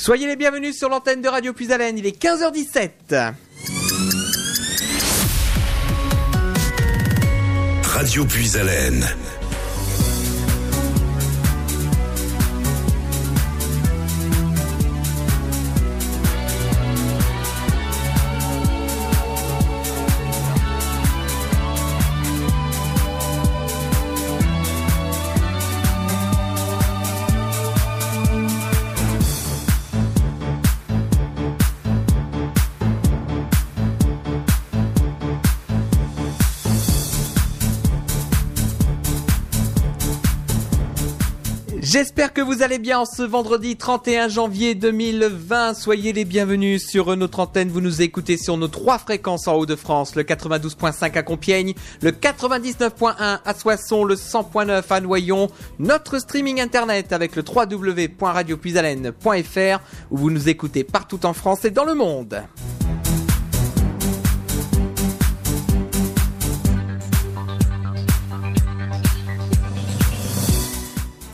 Soyez les bienvenus sur l'antenne de Radio Puisalène, il est 15h17. Radio Puisalène. J'espère que vous allez bien en ce vendredi 31 janvier 2020. Soyez les bienvenus sur notre antenne. Vous nous écoutez sur nos trois fréquences en Haut-de-France, le 92.5 à Compiègne, le 99.1 à Soissons, le 100.9 à Noyon, notre streaming internet avec le www.radiopuisalène.fr où vous nous écoutez partout en France et dans le monde.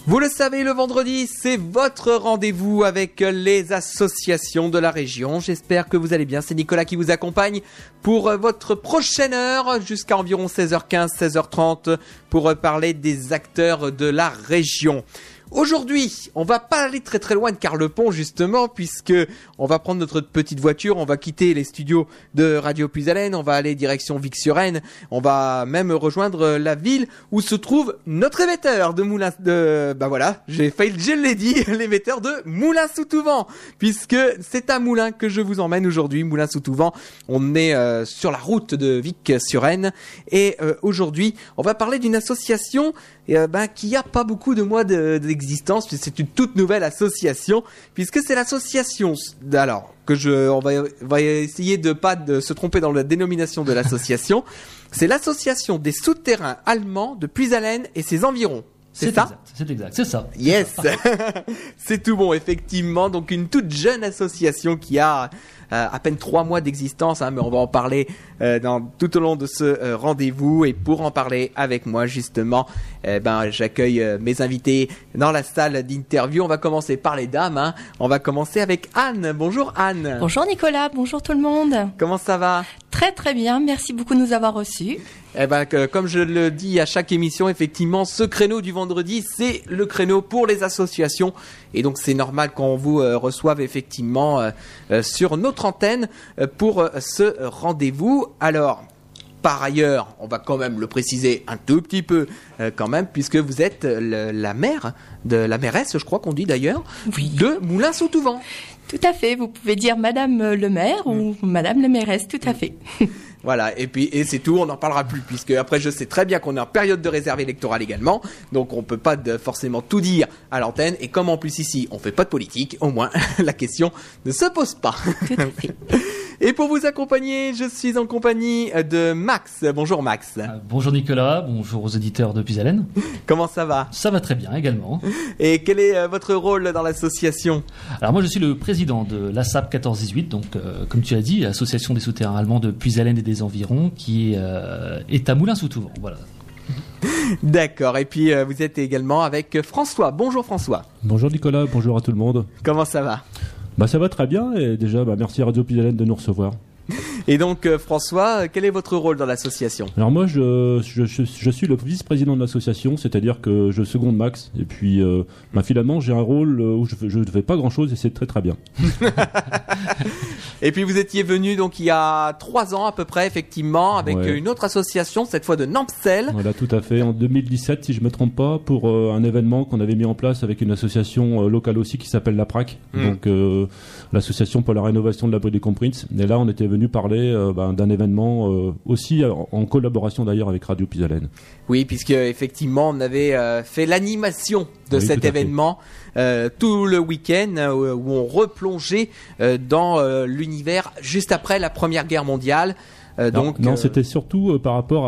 Vous le savez, le vendredi, c'est votre rendez-vous avec les associations de la région. J'espère que vous allez bien. C'est Nicolas qui vous accompagne pour votre prochaine heure jusqu'à environ 16h15, 16h30 pour parler des acteurs de la région. Aujourd'hui, on va pas aller très très loin de Carlepont justement, puisque on va prendre notre petite voiture, on va quitter les studios de Radio Puisalène, on va aller direction Vic-sur-Aisne, on va même rejoindre la ville où se trouve notre émetteur de Moulins de bah voilà, j'ai failli je l'ai dit, l'émetteur de Moulins sous Touvent, puisque c'est à Moulins que je vous emmène aujourd'hui, Moulins sous Touvent. On est euh, sur la route de Vic-sur-Aisne et euh, aujourd'hui, on va parler d'une association et euh, ben, qui a pas beaucoup de mois d'existence, puisque c'est une toute nouvelle association, puisque c'est l'association. Alors que je, on va, on va essayer de pas de se tromper dans la dénomination de l'association. c'est l'association des souterrains allemands de Puisalène et ses environs. C'est ça C'est exact, c'est ça. Yes, c'est tout bon, effectivement. Donc une toute jeune association qui a à peine trois mois d'existence, hein, mais on va en parler euh, dans, tout au long de ce euh, rendez-vous. Et pour en parler avec moi, justement, eh ben, j'accueille mes invités dans la salle d'interview. On va commencer par les dames. Hein. On va commencer avec Anne. Bonjour Anne. Bonjour Nicolas, bonjour tout le monde. Comment ça va? Très très bien, merci beaucoup de nous avoir reçus. Eh ben, que, comme je le dis à chaque émission, effectivement, ce créneau du vendredi, c'est le créneau pour les associations. Et donc, c'est normal qu'on vous euh, reçoive effectivement euh, euh, sur notre antenne pour ce rendez-vous. Alors, par ailleurs, on va quand même le préciser un tout petit peu quand même, puisque vous êtes la mère de la mairesse, je crois qu'on dit d'ailleurs, de Moulins-sous-Touvent. Tout à fait, vous pouvez dire Madame le maire ou Madame la mairesse, tout à fait. Voilà, et puis et c'est tout, on n'en parlera plus puisque après je sais très bien qu'on est en période de réserve électorale également, donc on peut pas de, forcément tout dire à l'antenne et comme en plus ici on fait pas de politique, au moins la question ne se pose pas. Et pour vous accompagner, je suis en compagnie de Max. Bonjour Max. Euh, bonjour Nicolas, bonjour aux éditeurs de Puisalène. Comment ça va? Ça va très bien également. Et quel est euh, votre rôle dans l'association? Alors moi je suis le président de l'ASAP 1418, donc euh, comme tu as dit, l'association des souterrains allemands de Puisalène et des environs, qui est à Moulins-sous-Touvent. Voilà. D'accord. Et puis vous êtes également avec François. Bonjour François. Bonjour Nicolas, bonjour à tout le monde. Comment ça va? Bah ça va très bien et déjà bah, merci à Radio Pisalène de nous recevoir. Et donc euh, François, quel est votre rôle dans l'association? Alors moi je, je, je, suis le vice-président de l'association, c'est-à-dire que je seconde Max et puis euh, bah, finalement j'ai un rôle euh, où je ne fais pas grand-chose et c'est très très bien. et puis vous étiez venu donc il y a trois ans à peu près effectivement avec une autre association, cette fois de Nampsel. Voilà tout à fait, en 2017 si je me trompe pas, pour un événement qu'on avait mis en place avec une association locale aussi qui s'appelle la PRAC, hmm. donc l'association pour la rénovation de l'abri des Comprints. Et là on était venu parler euh, ben, d'un événement euh, aussi en, collaboration d'ailleurs avec Radio Pisalène. Oui, puisque effectivement on avait euh, fait l'animation de cet événement tout le week-end où on replongeait dans l'univers juste après la Première Guerre mondiale. Euh, non, donc, non euh, c'était surtout euh, par rapport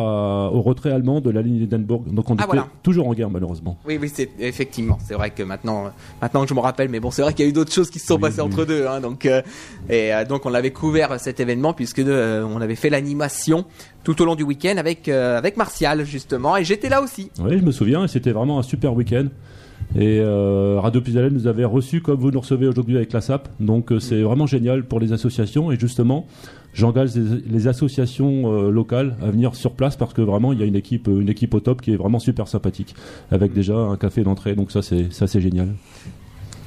au retrait allemand de la ligne d'Edenburg. Donc on ah, était toujours en guerre malheureusement. Oui, oui, c'est effectivement. C'est vrai que maintenant, maintenant que je me rappelle, mais bon, c'est vrai qu'il y a eu d'autres choses qui se sont passées entre deux. Hein, donc, et donc on avait couvert cet événement puisque on avait fait l'animation tout au long du week-end avec avec Martial justement, et j'étais là aussi. Oui, je me souviens, et c'était vraiment un super week-end. Et euh, Radio Puisalène nous avait reçus comme vous nous recevez aujourd'hui avec la SAP. Donc euh, c'est vraiment génial pour les associations. Et justement, j'engage les, associations euh, locales à venir sur place parce que vraiment il y a une équipe, une équipe au top qui est vraiment super sympathique, avec déjà un café d'entrée. Donc ça c'est ça c'est génial.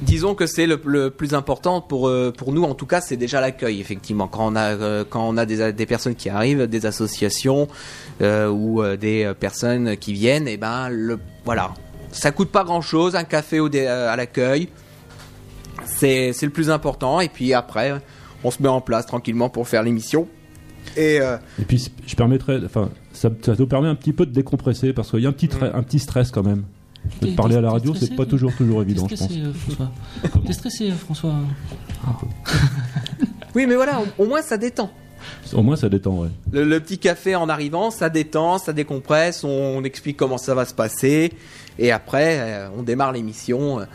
Disons que c'est le, plus important pour pour nous en tout cas c'est déjà l'accueil effectivement quand on a quand on a des, des personnes qui arrivent des associations ou des personnes qui viennent et ben le voilà ça coûte pas grand chose un café au dé- euh, à l'accueil. C'est c'est le plus important. Et puis après on se met en place tranquillement pour faire l'émission. Et euh, Et puis je permettrais, enfin ça, ça nous permet un petit peu de décompresser parce qu'il y a un petit tra- un petit stress quand même. De parler à la radio, c'est pas toujours toujours évident, je pense. euh, François. T'es stressé, euh, François. Oui mais voilà au, au moins ça détend. Au moins ça détend, ouais. Le, le petit café en arrivant, ça détend, ça décompresse, on, on explique comment ça va se passer, et après, euh, on démarre l'émission euh,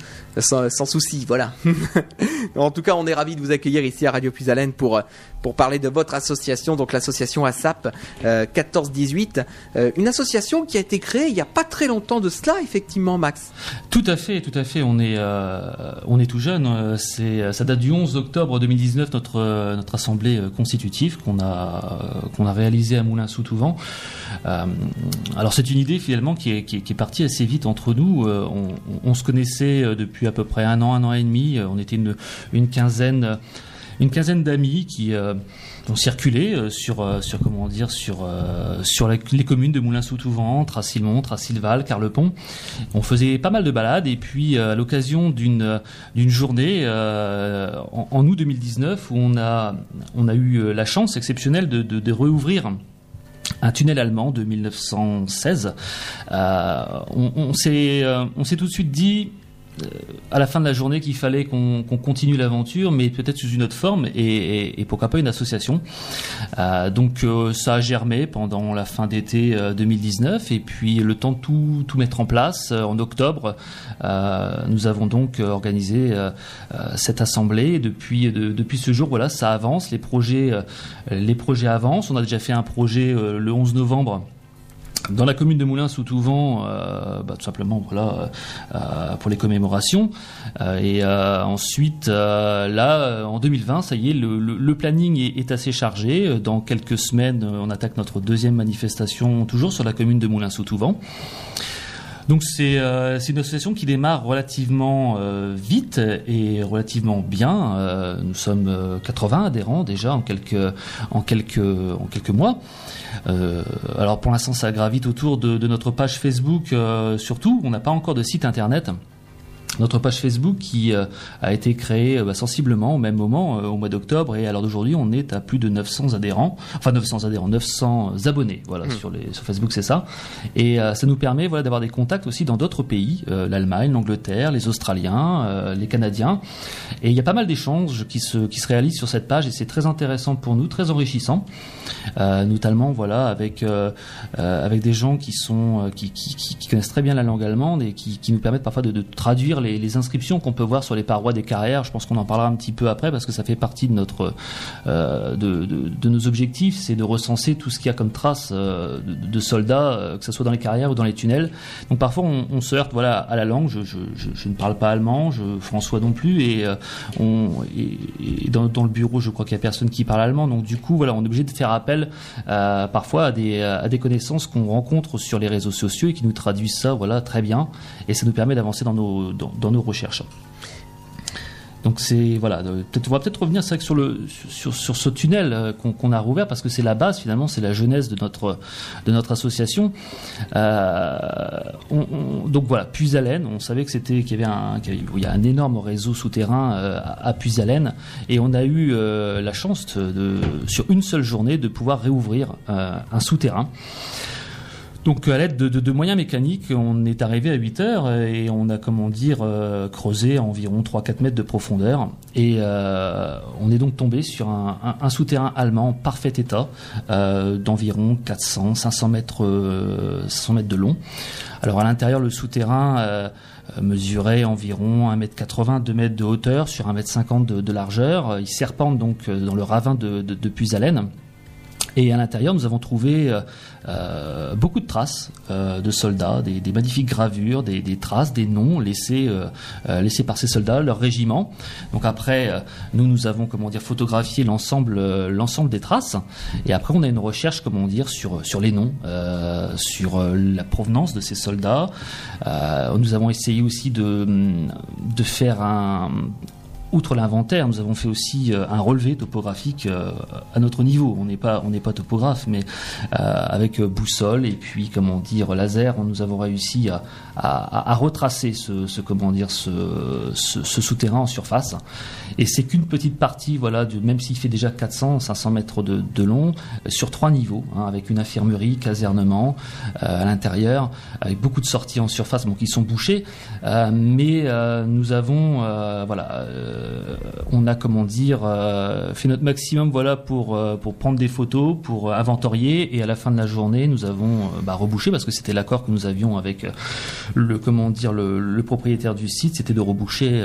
sans, souci, voilà. en tout cas, on est ravis de vous accueillir ici à Radio Puisalène pour, euh, pour parler de votre association, donc l'association ASAP euh, 1418, euh, une association qui a été créée il n'y a pas très longtemps de cela, effectivement, Max. Tout à fait, tout à fait. On est, on est tout jeune. C'est, ça date du 11 octobre 2019, notre, notre assemblée constitutive qu'on a, qu'on a réalisée à Moulins-sous-Touvent. Alors c'est une idée finalement qui est, qui est partie assez vite entre nous. Euh, on, se connaissait euh, depuis à peu près un an, un an et demi. Euh, On était une, quinzaine, une quinzaine d'amis qui ont circulé sur, sur comment dire, sur, les communes de Moulins-sous-Touvent, Tracilmont, Tracilval, Carlepont. On faisait pas mal de balades et puis à l'occasion d'une journée en, août 2019 où on a eu la chance exceptionnelle de, de, de réouvrir un tunnel allemand de 1916. Euh, on on s'est euh, on s'est tout de suite dit à la fin de la journée qu'il fallait qu'on continue l'aventure, mais peut-être sous une autre forme et, et, et pourquoi pas une association. Euh, donc euh, ça a germé pendant la fin d'été euh, 2019 et puis le temps de tout, tout mettre en place euh, en octobre, euh, nous avons donc euh, organisé euh, euh, cette assemblée. Et depuis de- depuis ce jour, voilà, ça avance, les projets euh, avancent. On a déjà fait un projet euh, le 11 novembre dans la commune de Moulins sous Touvent, euh, bah, tout simplement voilà euh, pour les commémorations. Euh, et euh, ensuite euh, là euh, en 2020, ça y est, le, le- le planning est, est assez chargé. Euh, Dans quelques semaines, euh, on attaque notre deuxième manifestation toujours sur la commune de Moulins sous Touvent. Donc c'est euh, une association qui démarre relativement euh, vite et relativement bien. Euh, nous sommes euh, 80 adhérents déjà en quelques en quelques en quelques mois. Euh, alors pour l'instant ça gravite autour de, de notre page Facebook euh, surtout. On n'a pas encore de site internet. Notre page Facebook qui euh, a été créée euh, bah, sensiblement au même moment, euh, au mois d'octobre, et à l'heure d'aujourd'hui, on est à plus de 900 adhérents, enfin 900 adhérents, 900 abonnés, voilà, sur, les, sur Facebook, c'est ça. Et euh, ça nous permet voilà, d'avoir des contacts aussi dans d'autres pays, l'Allemagne, l'Angleterre, les Australiens, les Canadiens. Et il y a pas mal d'échanges qui se, qui se réalisent sur cette page, et c'est très intéressant pour nous, très enrichissant, notamment voilà, avec, avec des gens qui, sont, qui, qui, qui, qui connaissent très bien la langue allemande et qui, qui nous permettent parfois de, de traduire les, les inscriptions qu'on peut voir sur les parois des carrières. Je pense qu'on en parlera un petit peu après parce que ça fait partie de notre euh, de, nos objectifs, c'est de recenser tout ce qu'il y a comme traces euh, de, soldats, euh, que ce soit dans les carrières ou dans les tunnels. Donc parfois on, on se heurte voilà à la langue. Je, ne parle pas allemand, François non plus, et euh, dans, le bureau je crois qu'il y a personne qui parle allemand. Donc du coup voilà on est obligé de faire appel parfois à des connaissances qu'on rencontre sur les réseaux sociaux et qui nous traduisent ça voilà très bien et ça nous permet d'avancer dans nos dans nos recherches. Donc c'est voilà, euh, peut-être on va peut-être revenir vrai sur le sur, sur ce tunnel euh, qu'on a rouvert parce que c'est la base finalement, c'est la jeunesse de notre de notre association. Euh, on- on- donc voilà, Puisalène, on savait que c'était qu'il y avait un y a un énorme réseau souterrain euh, à, à Puisalène et on a eu la chance de sur une seule journée de pouvoir réouvrir un souterrain. Donc à l'aide de, moyens mécaniques, on est arrivé à 8 heures et on a, comment dire, euh, creusé environ 3-4 mètres de profondeur. Et euh, on est donc tombé sur un, souterrain allemand en parfait état, euh, d'environ 400-500 mètres, 500 mètres de long. Alors à l'intérieur, le souterrain mesurait environ 1m80, 2 mètres de hauteur sur 1m50 de, de largeur. Il serpente donc dans le ravin de, de. Et à l'intérieur, nous avons trouvé beaucoup de traces de soldats, des, magnifiques gravures, des, des, traces, des noms laissés, laissés par ces soldats, leur régiment. Donc après, nous, nous avons, comment dire, photographié l'ensemble, l'ensemble des traces. Et après, on a une recherche, comment dire, sur, sur les noms, sur la provenance de ces soldats. nous avons essayé aussi de, de faire un, outre l'inventaire, nous avons fait aussi euh, un relevé topographique euh, à notre niveau. On n'est pas, topographe, mais euh, avec boussole et puis comment dire laser, nous avons réussi à, à, retracer ce, comment dire ce, ce, souterrain en surface. Et c'est qu'une petite partie, voilà, de, même s'il fait déjà 400, 500 mètres de, de long, sur trois niveaux, hein, avec une infirmerie, casernement à l'intérieur, avec beaucoup de sorties en surface, bon, qui sont bouchées, mais nous avons, voilà euh, on a comment dire euh, fait notre maximum voilà pour euh, pour prendre des photos, pour inventorier et à la fin de la journée nous avons bah, rebouché parce que c'était l'accord que nous avions avec le comment dire le, propriétaire du site, c'était de reboucher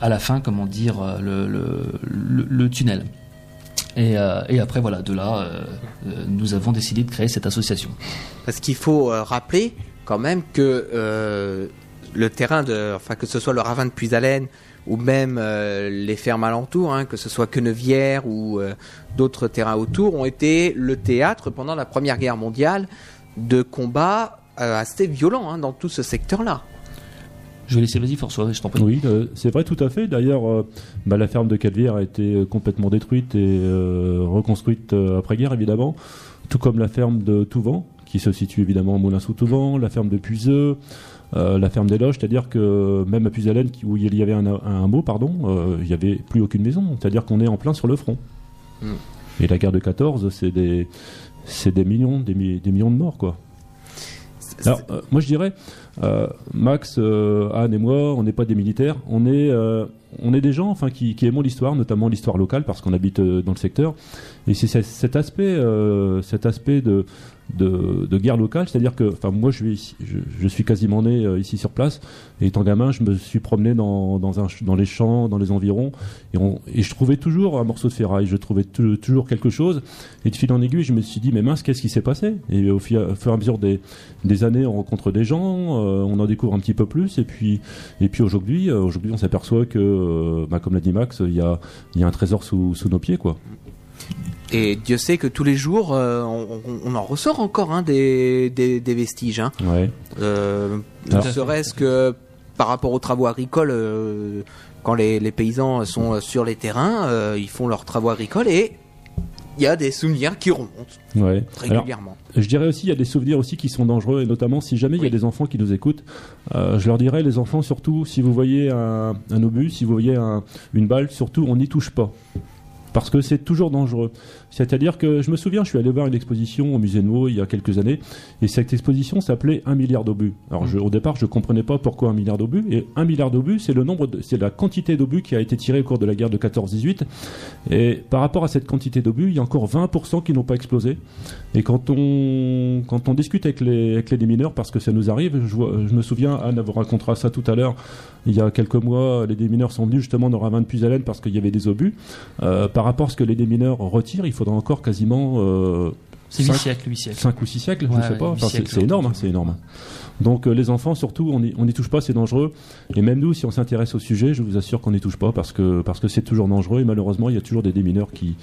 à la fin comment dire le, le, tunnel. Et, et, après, voilà, de là, nous avons décidé de créer cette association. Parce qu'il faut rappeler quand même que le terrain de, enfin que ce soit le ravin de Puisalène ou même euh, les fermes alentours, hein, que ce soit Quenevière ou euh, d'autres terrains autour, ont été le théâtre pendant la Première Guerre mondiale de combats euh, assez violents hein, dans tout ce secteur-là. Je vais laisser, vas-y François, je t'en prie. Oui, c'est vrai tout à fait. D'ailleurs, bah, la ferme de Calvière a été complètement détruite et reconstruite après-guerre, évidemment, tout comme la ferme de Touvent, qui se situe évidemment à Moulins-sous-Touvent, la ferme de Puiseux, euh, la ferme des loges, c'est-à-dire que même à Puisalène, où il y avait un, un mot, pardon, euh, il n'y avait plus aucune maison. C'est-à-dire qu'on est en plein sur le front. Mm. Et la guerre de 14, c'est des, c'est des millions, des, millions de morts, quoi. Alors, euh, moi je dirais, Max, Anne et moi, on n'est pas des militaires, on est, on est des gens, enfin, qui, qui aimons l'histoire, notamment l'histoire locale, parce qu'on habite dans le secteur. Et c'est cet aspect, cet aspect de, de, guerre locale, c'est-à-dire que, enfin, moi, je suis, quasiment né euh, ici sur place, et étant gamin, je me suis promené dans, les champs, dans les environs, et, je trouvais toujours un morceau de ferraille, je trouvais toujours quelque chose, et de fil en aiguille, je me suis dit, mais mince, qu'est-ce qui s'est passé? Et au, fur et à mesure des, années, on rencontre des gens, euh, on en découvre un petit peu plus, et puis, euh, aujourd'hui, on s'aperçoit que, bah, comme l'a dit Max, il y a, y a un trésor sous, sous nos pieds, quoi. Et Dieu sait que tous les jours, euh, on, en ressort encore hein, des, des, vestiges. Hein. Euh, ne serait-ce que par rapport aux travaux agricoles, euh, quand les, paysans sont sur les terrains, ils font leurs travaux agricoles et il y a des souvenirs qui remontent régulièrement. je dirais aussi, il y a des souvenirs aussi qui sont dangereux, et notamment si jamais il y a des enfants qui nous écoutent, je leur dirais, les enfants, surtout, si vous voyez un, obus, si vous voyez une balle, surtout, on n'y touche pas parce que c'est toujours dangereux. C'est-à-dire que je me souviens, je suis allé voir une exposition au musée Nouveau il y a quelques années, et cette exposition s'appelait un milliard d'obus. Alors au départ, je ne comprenais pas pourquoi un milliard d'obus, et un milliard d'obus, c'est le nombre, c'est la quantité d'obus qui a été tirée au cours de la guerre de 14-18. Et par rapport à cette quantité d'obus, il y a encore 20% qui n'ont pas explosé. Et quand on quand on discute avec les avec les démineurs, parce que ça nous arrive, je, me souviens, Anne vous racontera ça tout à l'heure. Il y a quelques mois, les démineurs sont venus justement dans ravin de Puisalène parce qu'il y avait des obus. Euh, par rapport à ce que les démineurs retirent, il faudra encore quasiment. Euh, c'est 8 siècles, 8 siècles. 5 ou 6 siècles, je ne sais pas. c'est énorme, hein, c'est énorme. Donc euh, les enfants, surtout, on n'y touche pas, c'est dangereux. Et même nous, si on s'intéresse au sujet, je vous assure qu'on n'y touche pas parce que parce que c'est toujours dangereux et malheureusement, il y a toujours des démineurs qui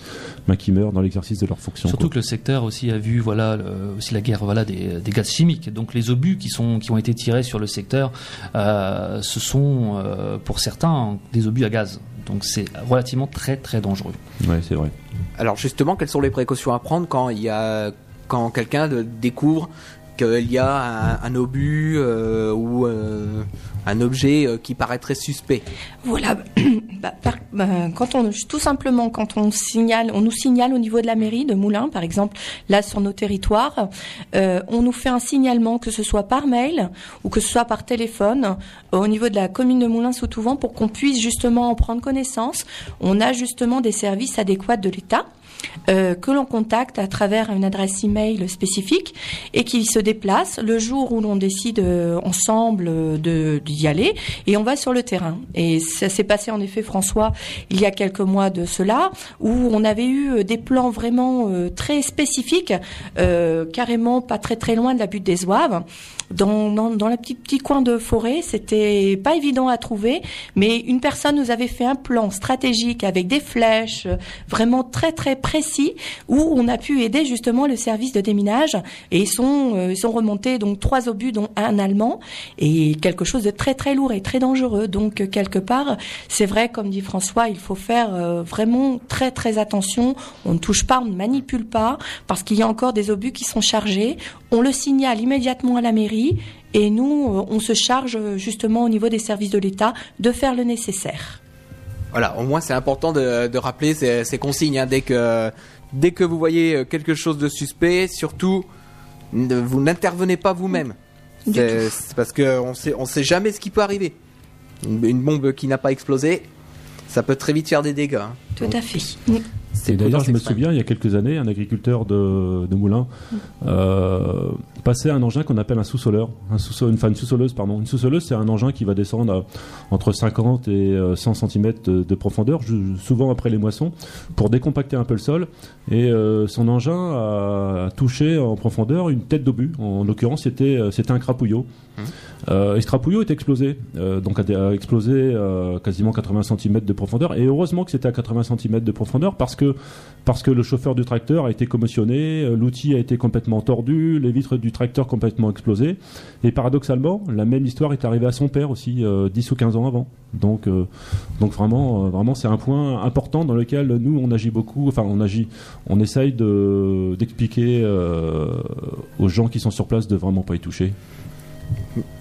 bah, qui meurent dans l'exercice de leur fonction. Surtout que le secteur aussi a vu voilà aussi la guerre voilà des, des, gaz chimiques. Donc les obus qui sont qui ont été tirés sur le secteur, euh, ce sont euh, pour certains des obus à gaz. Donc c'est relativement très très dangereux. Oui, c'est vrai. Alors justement, quelles sont les précautions à prendre quand il y a quand quelqu'un découvre qu'il y a un, obus euh, ou euh, un objet euh, qui paraîtrait suspect? Voilà, bah, bah, quand on, tout simplement quand on signale, on nous signale au niveau de la mairie de Moulins, par exemple, là sur nos territoires, on nous fait un signalement que ce soit par mail ou que ce soit par téléphone au niveau de la commune de Moulins-sous-Touvent pour qu'on puisse justement en prendre connaissance. On a justement des services adéquats de l'État euh, que l'on contacte à travers une adresse email spécifique et qui se déplace le jour où l'on décide euh, ensemble de d'y aller et on va sur le terrain. Et ça s'est passé en effet, François, il y a quelques mois de cela, où on avait eu des plans vraiment très spécifiques, carrément pas très très loin de la butte des Oives dans, dans, dans le petit, petit coin de forêt. C'était pas évident à trouver, mais une personne nous avait fait un plan stratégique avec des flèches, vraiment très très précis, où on a pu aider justement le service de déminage. Et ils sont, euh, sont remontés donc trois obus, dont un allemand, et quelque chose de très très lourd et très dangereux. Donc quelque part, c'est vrai, comme dit François, il faut faire euh, vraiment très très attention. On ne touche pas, on ne manipule pas, parce qu'il y a encore des obus qui sont chargés. On le signale immédiatement à la mairie et nous, euh, on se charge justement au niveau des services de l'État de faire le nécessaire. Voilà, au moins c'est important de, rappeler ces, consignes. Hein. dès, que, dès que vous voyez euh, quelque chose de suspect, surtout, vous n'intervenez pas vous-même. C'est parce qu'on sait, on sait jamais ce qui peut arriver. Une, bombe qui n'a pas explosé, ça peut très vite faire des dégâts. Hein. Tout à fait. D'ailleurs, je me souviens, il y a quelques années, un agriculteur de, de Moulins euh, passait un engin qu'on appelle un sous-soleur, un sous une, sous-soleuse, pardon. Une sous-soleuse, c'est un engin qui va descendre entre 50 et 100 euh, cm de, profondeur, souvent après les moissons, pour décompacter un peu le sol. Et euh, son engin a, touché en profondeur une tête d'obus. En, l'occurrence, c'était un crapouillot. Mmh. et ce crapouillot est explosé, donc a, explosé quasiment 80 cm de profondeur. Et heureusement que c'était à 80 cm de profondeur parce que parce que le chauffeur du tracteur a été commotionné, l'outil a été complètement tordu, les vitres du tracteur complètement explosé. Et paradoxalement, la même histoire est arrivée à son père aussi, 10 euh, ou 15 ans avant. Donc, euh, donc vraiment, euh, vraiment, c'est un point important dans lequel nous on agit beaucoup. Enfin, on agit, on essaye de d'expliquer aux gens qui sont sur place de vraiment pas y toucher.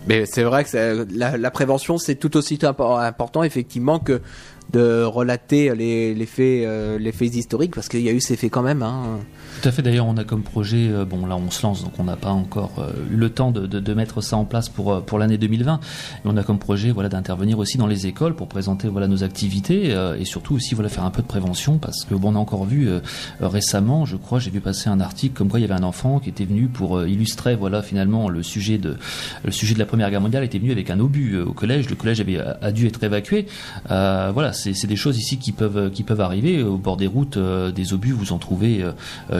Mais c'est vrai que la, prévention c'est tout aussi important effectivement que de relater les, faits, les faits historiques parce qu'il y a eu ces faits quand même. Hein. Tout à fait. D'ailleurs, on a comme projet, euh, bon là on se lance, donc on n'a pas encore euh, eu le temps de, mettre ça en place pour euh, pour l'année 2020. Mais on a comme projet, voilà, d'intervenir aussi dans les écoles pour présenter voilà nos activités et surtout aussi voilà faire un peu de prévention parce que bon on a encore vu récemment, je crois, j'ai vu passer un article comme quoi il y avait un enfant qui était venu pour illustrer voilà finalement le sujet de le sujet de la Première Guerre mondiale était venu avec un obus au collège. Le collège avait a dû être évacué. voilà, c'est des choses ici qui peuvent arriver au bord des routes, des obus, vous en trouvez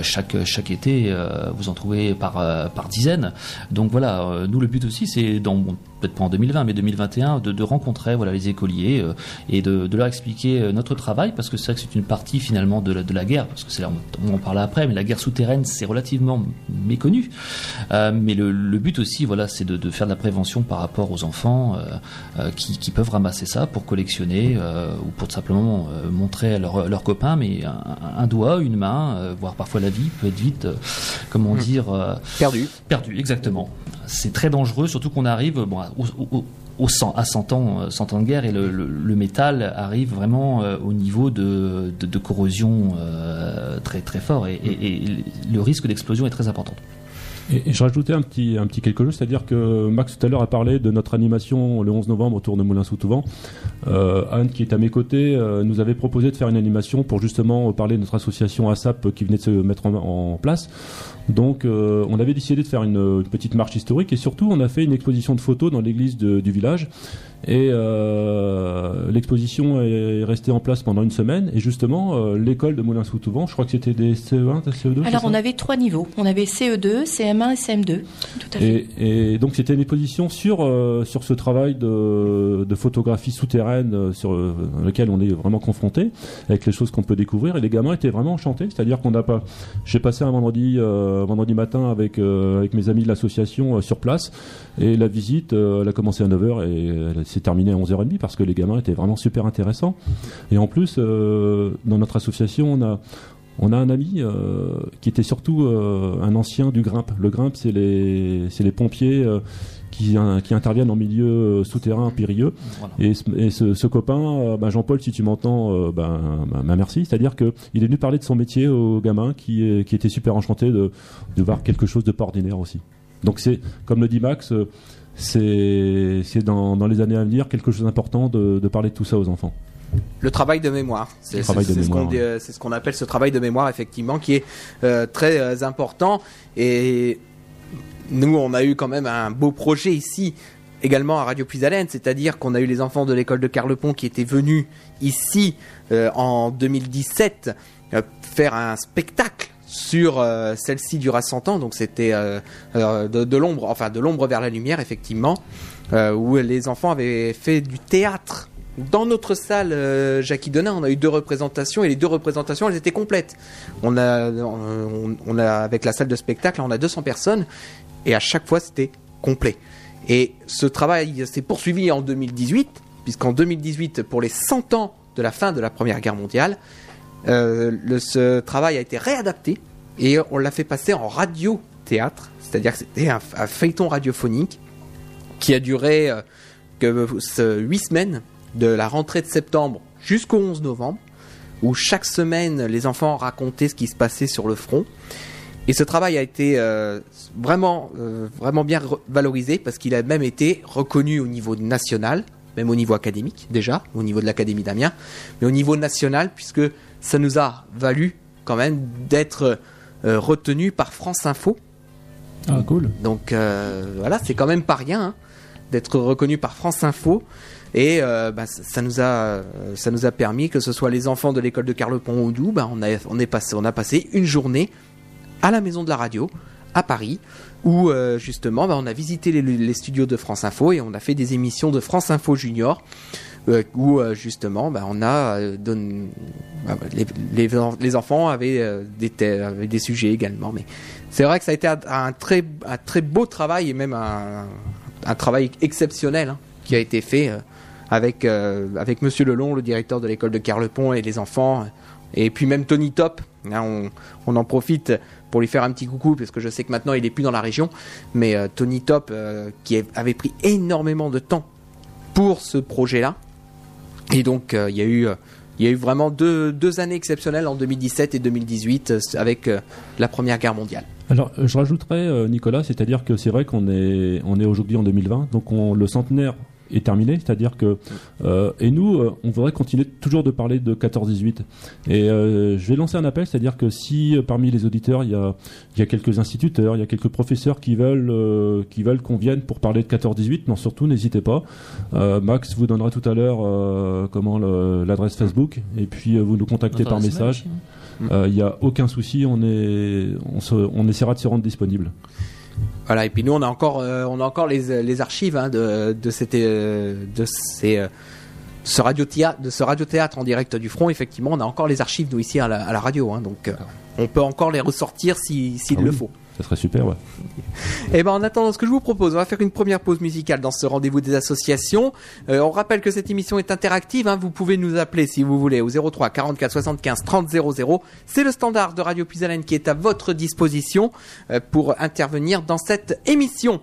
chaque, chaque été, euh, vous en trouvez par, euh, par dizaines. Donc voilà, euh, nous le but aussi, c'est dans peut-être pas en 2020, mais 2021, de, de rencontrer voilà les écoliers et de, de, leur expliquer notre travail, parce que c'est vrai que c'est une partie finalement de la, de la guerre, parce que c'est là on, en parle après, mais la guerre souterraine c'est relativement méconnu. mais le, le, but aussi, voilà, c'est de, de, faire de la prévention par rapport aux enfants qui, qui, peuvent ramasser ça pour collectionner ou pour simplement montrer à leurs copains, mais un, un, doigt, une main, voire parfois la vie peut être vite, euh, comment hmm. dire, euh, perdu. Perdu, exactement. C'est très dangereux, surtout qu'on arrive au, au, à 100 ans, 100 euh, ans de guerre et le, métal arrive vraiment au niveau de, de, corrosion très très fort et, le risque d'explosion est très important. Et, je rajoutais un petit, un petit quelque chose, c'est-à-dire que Max tout à l'heure a parlé de notre animation le 11 novembre autour de Moulin-sous-Touvent. Euh, Anne, qui est à mes côtés, euh, nous avait proposé de faire une animation pour justement parler de notre association ASAP qui venait de se mettre en, place. Donc, euh, on avait décidé de faire une, une, petite marche historique et surtout, on a fait une exposition de photos dans l'église du village. Et euh, l'exposition est restée en place pendant une semaine. Et justement, euh, l'école de Moulins-sous-Touvent, je crois que c'était des CE1, CE2 Alors, on avait trois niveaux. On avait CE2, CM1 et CM2. Tout à fait. Et, donc, c'était une exposition sur, euh, sur ce travail de, de photographie souterraine sur lequel on est vraiment confronté, avec les choses qu'on peut découvrir. Et les gamins étaient vraiment enchantés. C'est-à-dire qu'on n'a pas. J'ai passé un vendredi, vendredi matin avec, avec mes amis de l'association sur place. Et la visite, elle a commencé à 9h et elle c'est terminé à 11h30 parce que les gamins étaient vraiment super intéressants. Et en plus, euh, dans notre association, on a, on a un ami euh, qui était surtout euh, un ancien du Grimpe. Le Grimpe, c'est les, c'est les pompiers qui, qui, interviennent en milieu souterrain périlleux. Et, ce, copain, ben Jean-Paul, si tu m'entends, ben, ben, ben, merci. C'est-à-dire qu'il est venu parler de son métier aux gamins qui, qui étaient super enchantés de, de voir quelque chose de pas ordinaire aussi. Donc c'est, comme le dit Max, c'est dans, dans les années à venir quelque chose d'important de, de parler de tout ça aux enfants. Le travail de mémoire. C'est ce qu'on ce appelle ce travail de mémoire, effectivement, qui est euh, très euh, important. Et nous, on a eu quand même un beau projet ici, également à Radio Puisalène, c'est-à-dire qu'on a eu les enfants de l'école de Carlepont qui étaient venus ici euh, en 2017 euh, faire un spectacle sur euh, celle-ci dura 100 ans, donc c'était euh, euh, de, l'ombre, enfin de l'ombre vers la lumière, effectivement, où les enfants avaient fait du théâtre dans notre salle Jackie Denain, on a eu deux représentations et les deux représentations elles étaient complètes. On a, on a avec la salle de spectacle, on a 200 personnes et à chaque fois c'était complet. Et ce travail s'est poursuivi en 2018, puisqu'en 2018, pour les 100 ans de la fin de la Première Guerre mondiale, euh, ce travail a été réadapté et on l'a fait passer en radio-théâtre, c'est-à-dire que c'était un, feuilleton radiophonique qui a duré euh, que, ce 8 semaines de la rentrée de septembre jusqu'au 11 novembre, où chaque semaine les enfants racontaient ce qui se passait sur le front. Et ce travail a été euh, vraiment, euh, vraiment bien valorisé parce qu'il a même été reconnu au niveau national, même au niveau académique déjà, au niveau de l'Académie d'Amiens, mais au niveau national puisque ça nous a valu quand même d'être euh, retenu par France Info. Ah cool. Donc euh, voilà, c'est quand même pas rien hein, d'être reconnu par France Info. Et euh, bah, ça nous a, euh, ça nous a permis que ce soit les enfants de l'école de Carlepont ou d'où, bah, on a, on est passé, on a passé une journée à la maison de la radio à Paris, où euh, justement, bah, on a visité les, les studios de France Info et on a fait des émissions de France Info Junior. Euh, où euh, justement bah, on a euh, donné- bah, les, enfants avaient, des, sujets également mais c'est vrai que ça a été un, très, beau travail et même un, travail exceptionnel hein, qui a été fait avec, euh, avec Monsieur Lelon, le directeur de l'école de Carlepont et les enfants. Et puis même Tony Top, hein, on, en profite pour lui faire un petit coucou parce que je sais que maintenant il est plus dans la région. Mais Tony Top, qui avait pris énormément de temps pour ce projet-là. Et donc euh, il y a eu... euh, il y a eu vraiment deux, deux années exceptionnelles en 2017 et 2018 euh, avec la Première Guerre mondiale. Alors, je rajouterais, Nicolas, c'est-à-dire que c'est vrai qu'on est, on est aujourd'hui en 2020, donc on, le centenaire est terminé, c'est-à-dire que euh, et nous, euh, on voudrait continuer toujours de parler de 14-18. Et euh, je vais lancer un appel, c'est-à-dire que si parmi les auditeurs il y a, il y a quelques instituteurs, il y a quelques professeurs qui veulent, qui veulent qu'on vienne pour parler de 14-18, non surtout n'hésitez pas. Max vous donnera tout à l'heure comment l'adresse Facebook, et puis vous nous contactez par message. hein. Il n'y a aucun souci, on, est, on, se, on essaiera de se rendre disponible. Voilà, et puis nous on a encore, euh, on a encore les, les archives hein, de, de, cette, euh, de ces, euh, ce radio-théâtre, de ce radio-théâtre en direct du front. Effectivement, on a encore les archives nous ici à la, à la radio, hein, donc euh, on peut encore les ressortir si- s'il Ah le oui. faut. Ça serait super. Et ben en attendant, ce que je vous propose, on va faire une première pause musicale dans ce rendez-vous des associations. Euh, on rappelle que cette émission est interactive. hein, vous pouvez nous appeler si vous voulez au 03 44 75 30 00. C'est le standard de Radio Puisalène qui est à votre disposition euh, pour intervenir dans cette émission.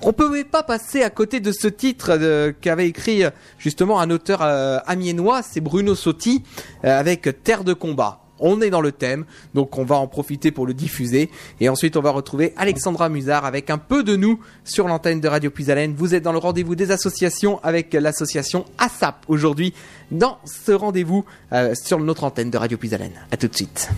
On pouvait pas passer à côté de ce titre euh, qu'avait écrit justement un auteur amiénois, c'est Bruno Sotti, avec Terre de combat. On est dans le thème, donc on va en profiter pour le diffuser. Et ensuite, on va retrouver Alexandra Musard avec un peu de nous sur l'antenne de Radio Puisalène. Vous êtes dans le rendez-vous des associations avec l'association ASAP aujourd'hui dans ce rendez-vous euh, sur notre antenne de Radio Puisalène. À tout de suite.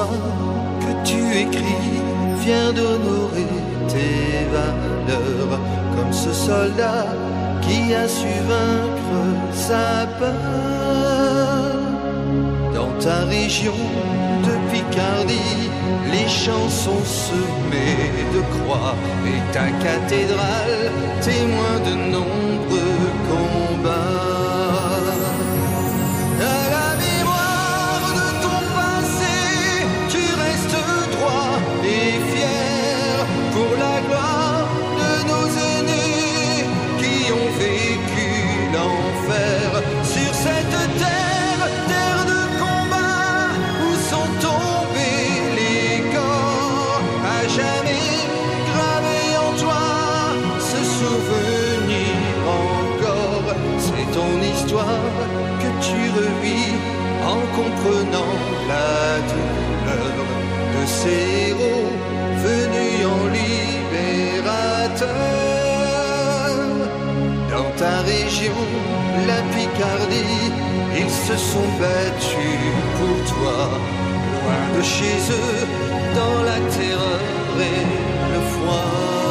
Que tu écris, vient d'honorer tes valeurs, comme ce soldat qui a su vaincre sa peur. Dans ta région de Picardie, les champs sont semés de croix et ta cathédrale témoin de nombreux combats. comprenant la douleur de ses héros venus en libérateur. Dans ta région, la Picardie, ils se sont battus pour toi. Loin de chez eux, dans la terreur et le froid.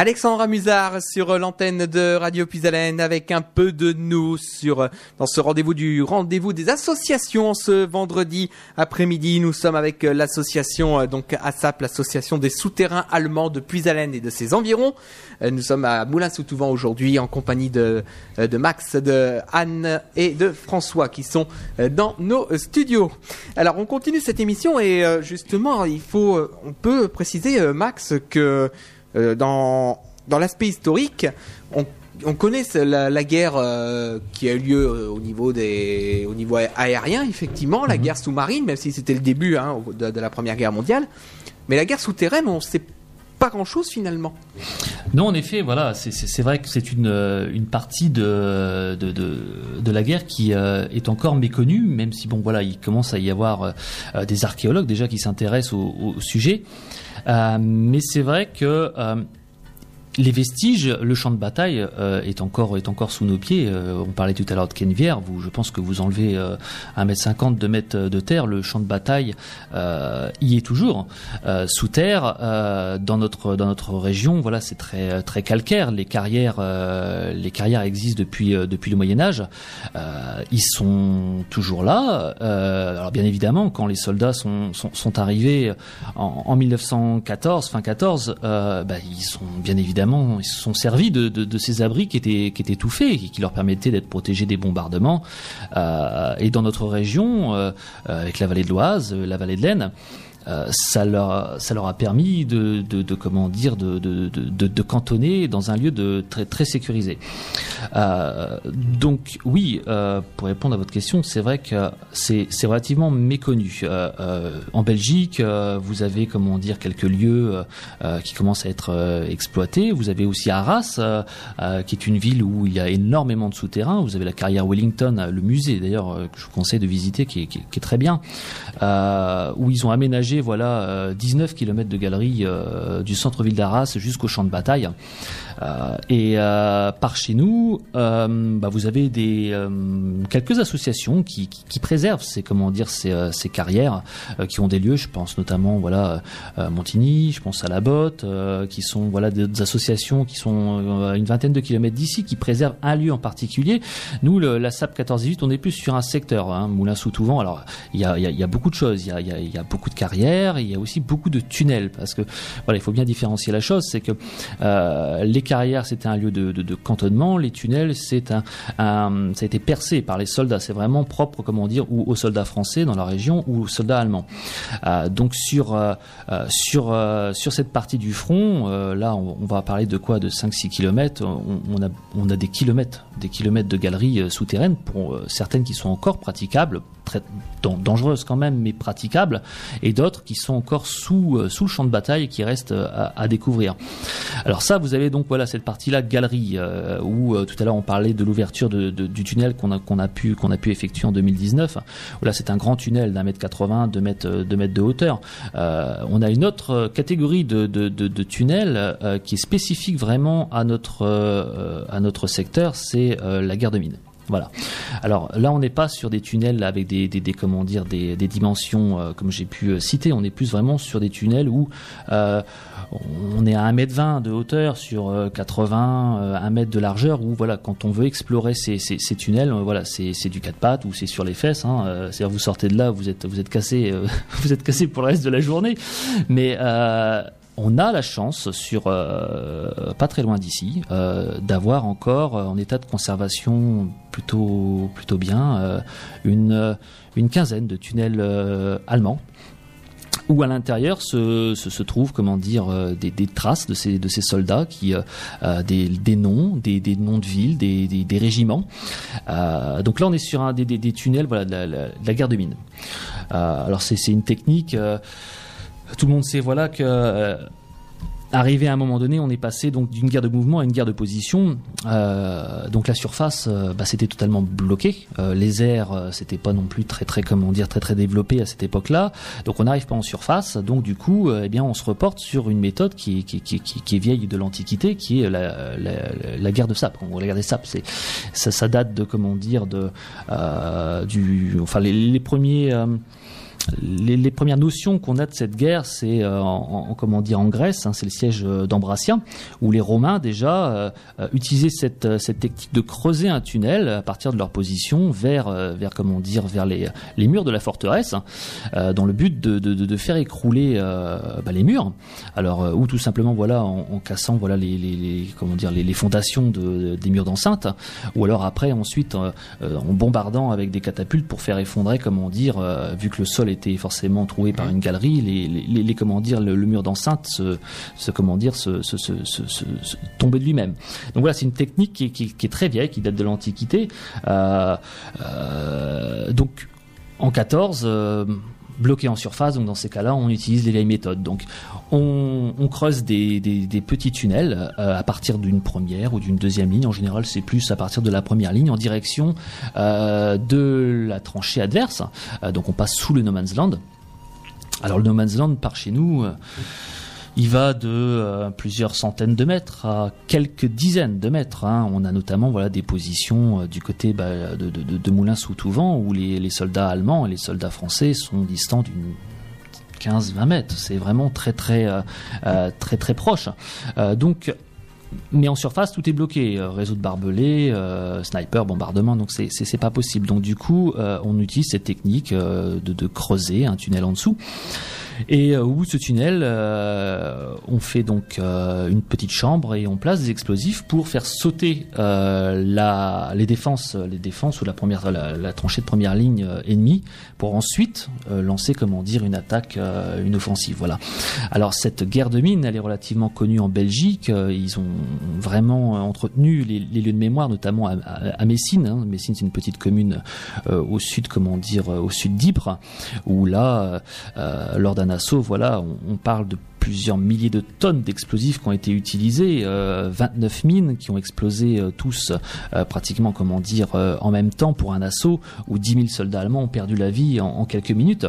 Alexandra Musard sur l'antenne de Radio Puisalène avec un peu de nous sur dans ce rendez-vous du rendez-vous des associations ce vendredi après-midi. Nous sommes avec l'association euh, donc ASAP, l'association des souterrains allemands de Puisalène et de ses environs. Euh, nous sommes à Moulins-sous-Touvent aujourd'hui en compagnie de euh, de Max, de Anne et de François qui sont dans nos studios. Alors on continue cette émission et justement il faut on peut préciser Max que euh, dans, dans l'aspect historique, on, on connaît la, la guerre euh, qui a eu lieu euh, au niveau des, au niveau aérien, effectivement, la Mhm. guerre sous-marine, même si c'était le début hein, de, de la Première Guerre mondiale. Mais la guerre souterraine, on sait pas grand-chose finalement. Non, en effet, voilà, c'est- vrai que c'est une, une partie de, de, de, de la guerre qui euh, est encore méconnue, même si bon, voilà, il commence à y avoir euh, des archéologues déjà qui s'intéressent au, au sujet. Euh, mais c'est vrai que euh, les vestiges, le champ de bataille euh, est encore est encore sous nos pieds. Euh, on parlait tout à l'heure de Kenvière. Je pense que vous enlevez euh, 1m50, 2 mètres de terre, le champ de bataille euh, y est toujours sous terre. dans notre dans notre région, voilà, c'est très très calcaire. Les carrières les carrières existent depuis depuis le Moyen Âge. Ils sont toujours là. Alors bien évidemment, quand les soldats sont sont, sont arrivés en, en 1914, fin 14, euh, bah, ils sont bien évidemment ils se sont servis de, ces abris qui étaient qui étaient tout et qui leur permettaient d'être protégés des bombardements. Euh, et dans notre région, euh, euh, avec la vallée de l'Oise, la vallée de l'Aisne. Euh, ça leur ça leur a permis de, de, comment dire de, de, de, cantonner dans un lieu de très très sécurisé. Euh, donc oui, euh, pour répondre à votre question, c'est vrai que c'est relativement méconnu. En Belgique, vous avez comment dire quelques lieux qui commencent à être exploités. Vous avez aussi Arras, qui est une ville où il y a énormément de souterrains. Vous avez la carrière Wellington, le musée d'ailleurs que je vous conseille de visiter, qui est, qui est- qui est très bien, où ils ont aménagé voilà euh, 19 km de galeries euh, du centre-ville d'Arras jusqu'au champ de bataille. Euh, et euh, par chez nous, euh, bah, vous avez des quelques associations qui, qui, qui préservent ces comment dire ces, ces carrières, qui ont des lieux. Je pense notamment voilà Montigny, je pense à la Botte, qui sont voilà des, associations qui sont à une vingtaine de kilomètres d'ici, qui préservent un lieu en particulier. Nous, le, la SAP 14-18, on est plus sur un secteur, hein, Moulin-sous-Touvent. Alors il y a, y, a, y a beaucoup de choses, il y a, y a beaucoup de carrières, il y a aussi beaucoup de tunnels, parce que voilà, il faut bien différencier la chose, c'est que euh, les carrières c'était un lieu de, cantonnement, les tunnels c'est un, ça a été percé par les soldats, c'est vraiment propre comment dire ou aux soldats français dans la région ou aux soldats allemands. Euh, donc sur euh, euh, sur sur cette partie du front, là on, va parler de quoi? De 5-6 kilomètres, on, a on a des kilomètres des kilomètres de galeries souterraines pour certaines qui sont encore praticables, très dan- dangereuses quand même mais praticables, et d'autres qui sont encore sous sous le champ de bataille et qui restent à, à découvrir. Alors ça, vous avez donc voilà cette partie-là galerie euh, où euh, tout à l'heure on parlait de l'ouverture de, du tunnel qu'on a qu'on a pu qu'on a pu effectuer en 2019. Où là c'est un grand tunnel d'un mètre 80, deux mètres euh, deux mètres de hauteur. Euh, on a une autre euh, catégorie de, de, de, tunnels euh, qui est spécifique vraiment à notre euh, à notre secteur, c'est euh, la guerre de mine. Voilà. Alors là, on n'est pas sur des tunnels avec des, des, comment dire des, des dimensions euh, comme j'ai pu euh, citer. On est plus vraiment sur des tunnels où euh, on est à 1m20 de hauteur sur euh, 80, euh, 1 mètre de largeur. Où voilà, quand on veut explorer ces, tunnels, euh, voilà, c'est du quatre pattes ou c'est sur les fesses. Hein, euh, C'est-à-dire vous sortez de là, vous êtes vous êtes cassé, euh, vous êtes cassé pour le reste de la journée. Mais euh, on a la chance, sur euh, pas très loin d'ici, euh, d'avoir encore euh, en état de conservation plutôt plutôt bien euh, une une quinzaine de tunnels euh, allemands. Où à l'intérieur se, se, trouvent comment dire euh, des, des traces de ces de ces soldats qui euh, euh, des, des noms des, des noms de villes des, des, régiments. Donc là on est sur un des, tunnels voilà de la, guerre de mine Euh, alors c'est une technique tout le monde sait voilà que Arrivé à un moment donné, on est passé donc d'une guerre de mouvement à une guerre de position. Euh, donc la surface, euh, bah, c'était totalement bloqué. Euh, les airs, euh, c'était pas non plus très très comment dire très très développé à cette époque-là. Donc on n'arrive pas en surface. Donc du coup, euh, eh bien, on se reporte sur une méthode qui qui, qui, qui, est- vieille de l'Antiquité, qui est la, la, la guerre de sape. La guerre des sapes, c'est ça, ça date de comment dire de du enfin les, les premiers les, premières notions qu'on a de cette guerre, c'est euh, en, en- comment dire en Grèce, hein, c'est le siège euh, d'Ambracia, où les Romains déjà euh, euh, utilisaient cette, euh, cette technique de creuser un tunnel à partir de leur position vers vers comment dire vers les, les murs de la forteresse, hein, dans le but de, de, de- faire écrouler bah, les murs. Alors ou tout simplement voilà en, en cassant voilà les, les, comment dire les, fondations de, des murs d'enceinte, ou alors après ensuite en bombardant avec des catapultes pour faire effondrer comment dire vu que le sol était forcément troué par une galerie. Les, les, les- les- comment dire le, le mur d'enceinte se, se comment dire se, se, se, se- se- se- tomber de lui-même. Donc voilà c'est une technique qui, est- qui, est- qui est très vieille qui date de l'antiquité. Euh, euh, donc en 14 euh, bloqué en surface, donc dans ces cas-là, on utilise les vieilles méthodes. Donc, on, creuse des, des, petits tunnels euh, à partir d'une première ou d'une deuxième ligne. En général, c'est plus à partir de la première ligne en direction euh, de la tranchée adverse. Euh, donc, on passe sous le no man's land. Alors, le no man's land, par chez nous, il va de euh, plusieurs centaines de mètres à quelques dizaines de mètres. hein. On a notamment voilà des positions euh, du côté bah, de, de, de, Moulins-sous-Touvent où les, soldats allemands et les soldats français sont distants d'une 15-20 mètres. C'est vraiment très très euh, très très proche. Donc mais en surface, tout est bloqué. Réseau de barbelés, sniper, bombardement, donc c'est pas possible. Donc du coup, on utilise cette technique de creuser un tunnel en dessous. Et euh, au bout de ce tunnel, euh, on fait donc euh, une petite chambre et on place des explosifs pour faire sauter la, les défenses, les défenses ou la première, la, la tranchée de première ligne ennemie, pour ensuite lancer, comment dire, une attaque, une offensive. Voilà. Alors cette guerre de mine, elle est relativement connue en Belgique. Ils ont vraiment entretenu les, les lieux de mémoire, notamment à, à, à Messine. Hein. C'est une petite commune euh, au sud, comment dire, au sud d'Ypres, où là, euh, lors d'un assaut, voilà, on, parle de plusieurs milliers de tonnes d'explosifs qui ont été utilisés, euh, 29 mines qui ont explosé euh, tous euh, pratiquement, comment dire, euh, en même temps pour un assaut où 10 000 soldats allemands ont perdu la vie en, quelques minutes.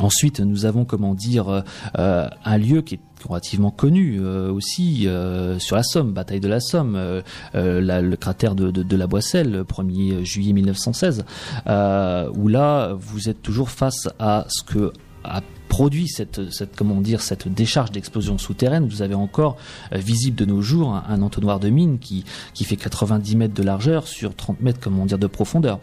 Ensuite, nous avons, comment dire, euh, euh, un lieu qui est relativement connu euh, aussi euh, sur la Somme, bataille de la Somme, euh, euh, le cratère de, la Boisselle, le 1er juillet 1916, euh, où là, vous êtes toujours face à ce que a produit cette, cette comment dire cette décharge d'explosion souterraine. Vous avez encore euh, visible de nos jours un, un entonnoir de mine qui qui fait 90 mètres de largeur sur 30 mètres comment dire de profondeur.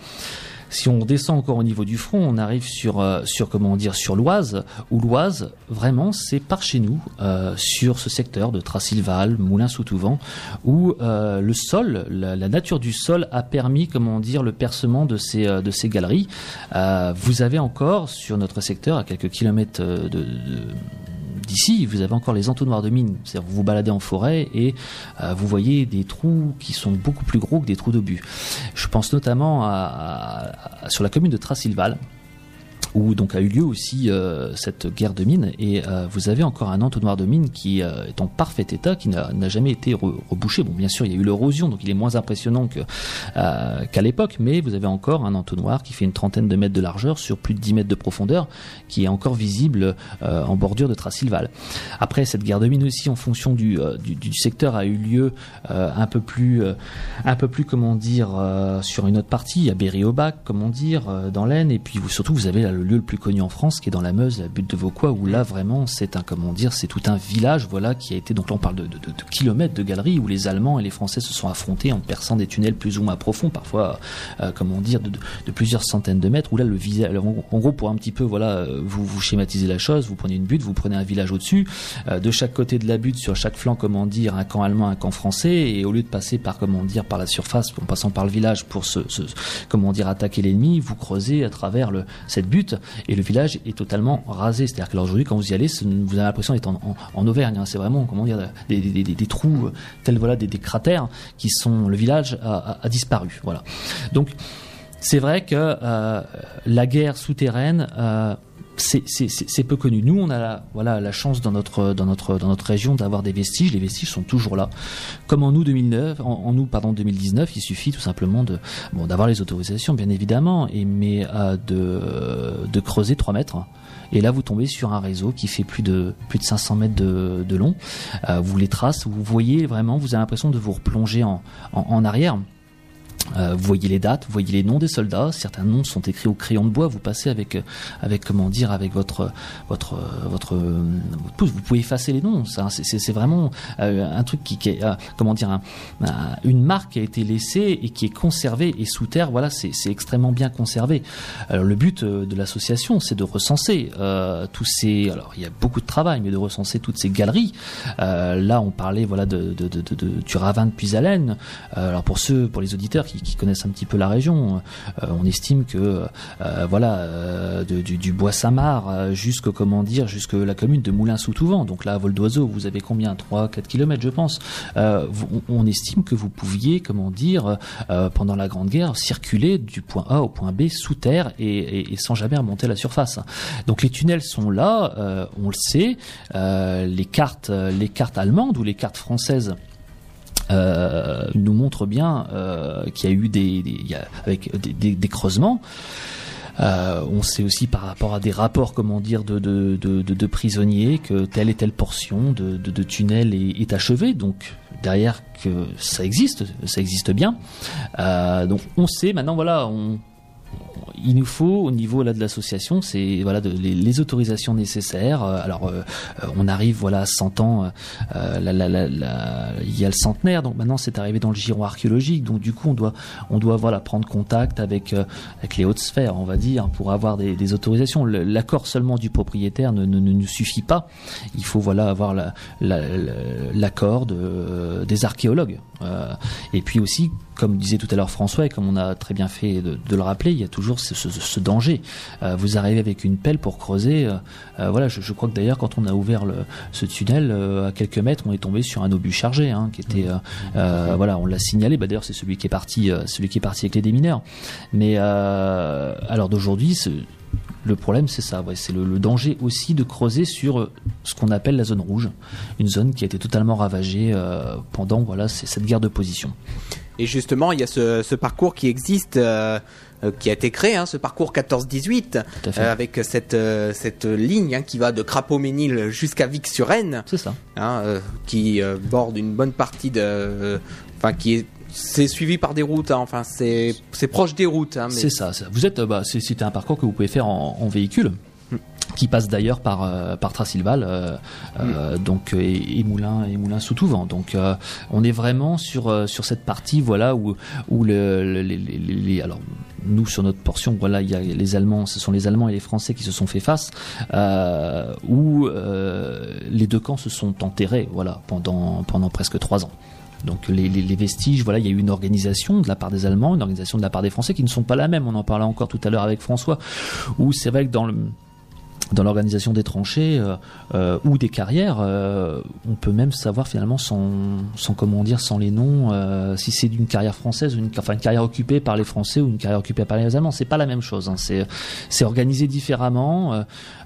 Si on descend encore au niveau du front, on arrive sur euh, sur comment dire sur l'Oise, où l'Oise vraiment c'est par chez nous euh, sur ce secteur de Trassilval, Moulins-sous-Touvent, où euh, le sol, la, nature du sol a permis comment dire le percement de ces euh, de ces galeries. Euh, vous avez encore sur notre secteur à quelques kilomètres euh, de, de d'ici, vous avez encore les entonnoirs de mines. C'est-à-dire vous vous baladez en forêt et euh, vous voyez des trous qui sont beaucoup plus gros que des trous d'obus. Je pense notamment sur la commune de Trassilval où donc a eu lieu aussi euh, cette guerre de mines et euh, vous avez encore un entonnoir de mines qui euh, est en parfait état, qui n'a jamais été re- rebouché. Bon, bien sûr, il y a eu l'érosion, donc il est moins impressionnant qu'à l'époque, mais vous avez encore un entonnoir qui fait une trentaine de mètres de largeur sur plus de 10 mètres de profondeur, qui est encore visible en bordure de Trassilval. Après, cette guerre de mines aussi, en fonction du, secteur, a eu lieu un peu plus, un peu plus, comment dire, sur une autre partie, à Berry-au-Bac, comment dire, dans l'Aisne, et puis surtout, vous avez là, le lieu le plus connu en France, qui est dans la Meuse, la butte de Vauquois, où là, vraiment, c'est un, comment dire, c'est tout un village, voilà, qui a été, donc là, on parle de, de, de, de kilomètres de galeries, où les Allemands et les Français se sont affrontés en perçant des tunnels plus ou moins profonds, parfois, euh, comment dire, de, plusieurs centaines de mètres, où là, le visage, en, en gros, pour un petit peu, voilà, euh, vous, vous schématisez la chose, vous prenez une butte, vous prenez un village au-dessus, euh, de chaque côté de la butte, sur chaque flanc, comment dire, un camp allemand, un camp français, et au lieu de passer par, comment dire, par la surface, en passant par le village pour se, se comment dire, attaquer l'ennemi, vous creusez à travers le, cette butte et le village est totalement rasé. C'est-à-dire que aujourd'hui, quand vous y allez, vous avez l'impression d'être en, Auvergne. Hein. C'est vraiment, comment dire, des, trous tels voilà des, cratères qui sont. Le village a, a disparu. Voilà. Donc c'est vrai que euh, la guerre souterraine, euh, c'est peu connu. Nous, on a la, voilà, la chance dans notre, dans notre, dans notre région d'avoir des vestiges. Les vestiges sont toujours là. Comme en août 2009, en, août pardon 2019, il suffit tout simplement de bon d'avoir les autorisations, bien évidemment, et mais euh, de, de creuser 3 mètres. Et là, vous tombez sur un réseau qui fait plus de plus de 500 mètres de, de long. Euh, vous les traces, vous voyez vraiment, vous avez l'impression de vous replonger en, en arrière. Euh, vous voyez les dates, vous voyez les noms des soldats. Certains noms sont écrits au crayon de bois. Vous passez avec, euh, avec comment dire, avec votre, votre, euh, votre, pouce. Vous pouvez effacer les noms. C'est vraiment un truc qui, est, comment dire, une marque qui a été laissée et qui est conservée. Et sous terre, voilà, c'est extrêmement bien conservé. Alors le but de l'association, c'est de recenser tous ces. Alors il y a beaucoup de travail, mais de recenser toutes ces galeries. là, on parlait, voilà, de, du ravin de Puisalène. alors pour ceux, pour les auditeurs qui qui, connaissent un petit peu la région. Euh, on estime que euh, voilà euh, du, bois Samar jusqu'au comment dire jusque la commune de Moulins-sous-Touvent. Donc là, à vol d'oiseau, vous avez combien? 3 4 km je pense. on estime que vous pouviez comment dire pendant la Grande Guerre circuler du point A au point B sous terre et, sans jamais remonter à la surface. Donc les tunnels sont là, on le sait. les cartes, les cartes allemandes ou les cartes françaises euh, nous montre bien euh, qu'il y a eu des, avec des, creusements. Euh, on sait aussi par rapport à des rapports, comment dire, de, de, prisonniers que telle et telle portion de, tunnel est, achevée. Donc derrière que ça existe, ça existe bien. donc on sait maintenant, voilà, on, il nous faut au niveau là de l'association, c'est voilà les, autorisations nécessaires. Euh, alors euh, euh, on arrive voilà à 100 ans, il y a le centenaire, donc maintenant c'est arrivé dans le giron archéologique, donc du coup on doit on doit voilà prendre contact avec avec les hautes sphères, on va dire, pour avoir des, autorisations. L'accord seulement du propriétaire ne, ne, ne, suffit pas. Il faut voilà avoir l'accord de, des archéologues. et puis aussi comme disait tout à l'heure François et comme on a très bien fait de, le rappeler, il y a toujours ce, danger. Euh, vous arrivez avec une pelle pour creuser. Euh, euh, voilà, je, crois que d'ailleurs quand on a ouvert le, ce tunnel à quelques mètres, on est tombé sur un obus chargé hein, qui était voilà, on l'a signalé. Bah, d'ailleurs c'est celui qui est parti, celui qui est parti avec les démineurs. Mais alors d'aujourd'hui, le problème, c'est ça, c'est le, danger aussi de creuser sur ce qu'on appelle la zone rouge, une zone qui a été totalement ravagée pendant voilà cette guerre de position. Et justement, il y a ce, parcours qui existe. Euh, euh, qui a été créé, hein, ce parcours 14-18, euh, avec cette, cette ligne hein, qui va de Crapaud-Ménil jusqu'à Vic-sur-Aisne. C'est ça. Hein, qui borde une bonne partie de. Enfin, qui est c'est suivi par des routes, enfin c'est proche des routes. Mais... C'est ça, Vous êtes, bah, c'est un parcours que vous pouvez faire en véhicule qui passe d'ailleurs par euh, par Trasilval, euh, euh, donc et, Moulin et Moulin sous vent. Donc on est vraiment sur sur cette partie voilà où où le, les, alors nous sur notre portion voilà il y a les Allemands ce sont les Allemands et les Français qui se sont fait face où les deux camps se sont enterrés voilà pendant pendant presque trois ans. Donc les, les, vestiges, voilà, il y a eu une organisation de la part des Allemands, une organisation de la part des Français qui ne sont pas la même. On en parlait encore tout à l'heure avec François, où c'est vrai que dans le dans l'organisation des tranchées euh, euh, ou des carrières, euh, on peut même savoir finalement sans, sans comment dire, sans les noms, si c'est d'une carrière française ou une, enfin une carrière occupée par les Français ou une carrière occupée par les Allemands. C'est pas la même chose. Hein. C'est organisé différemment.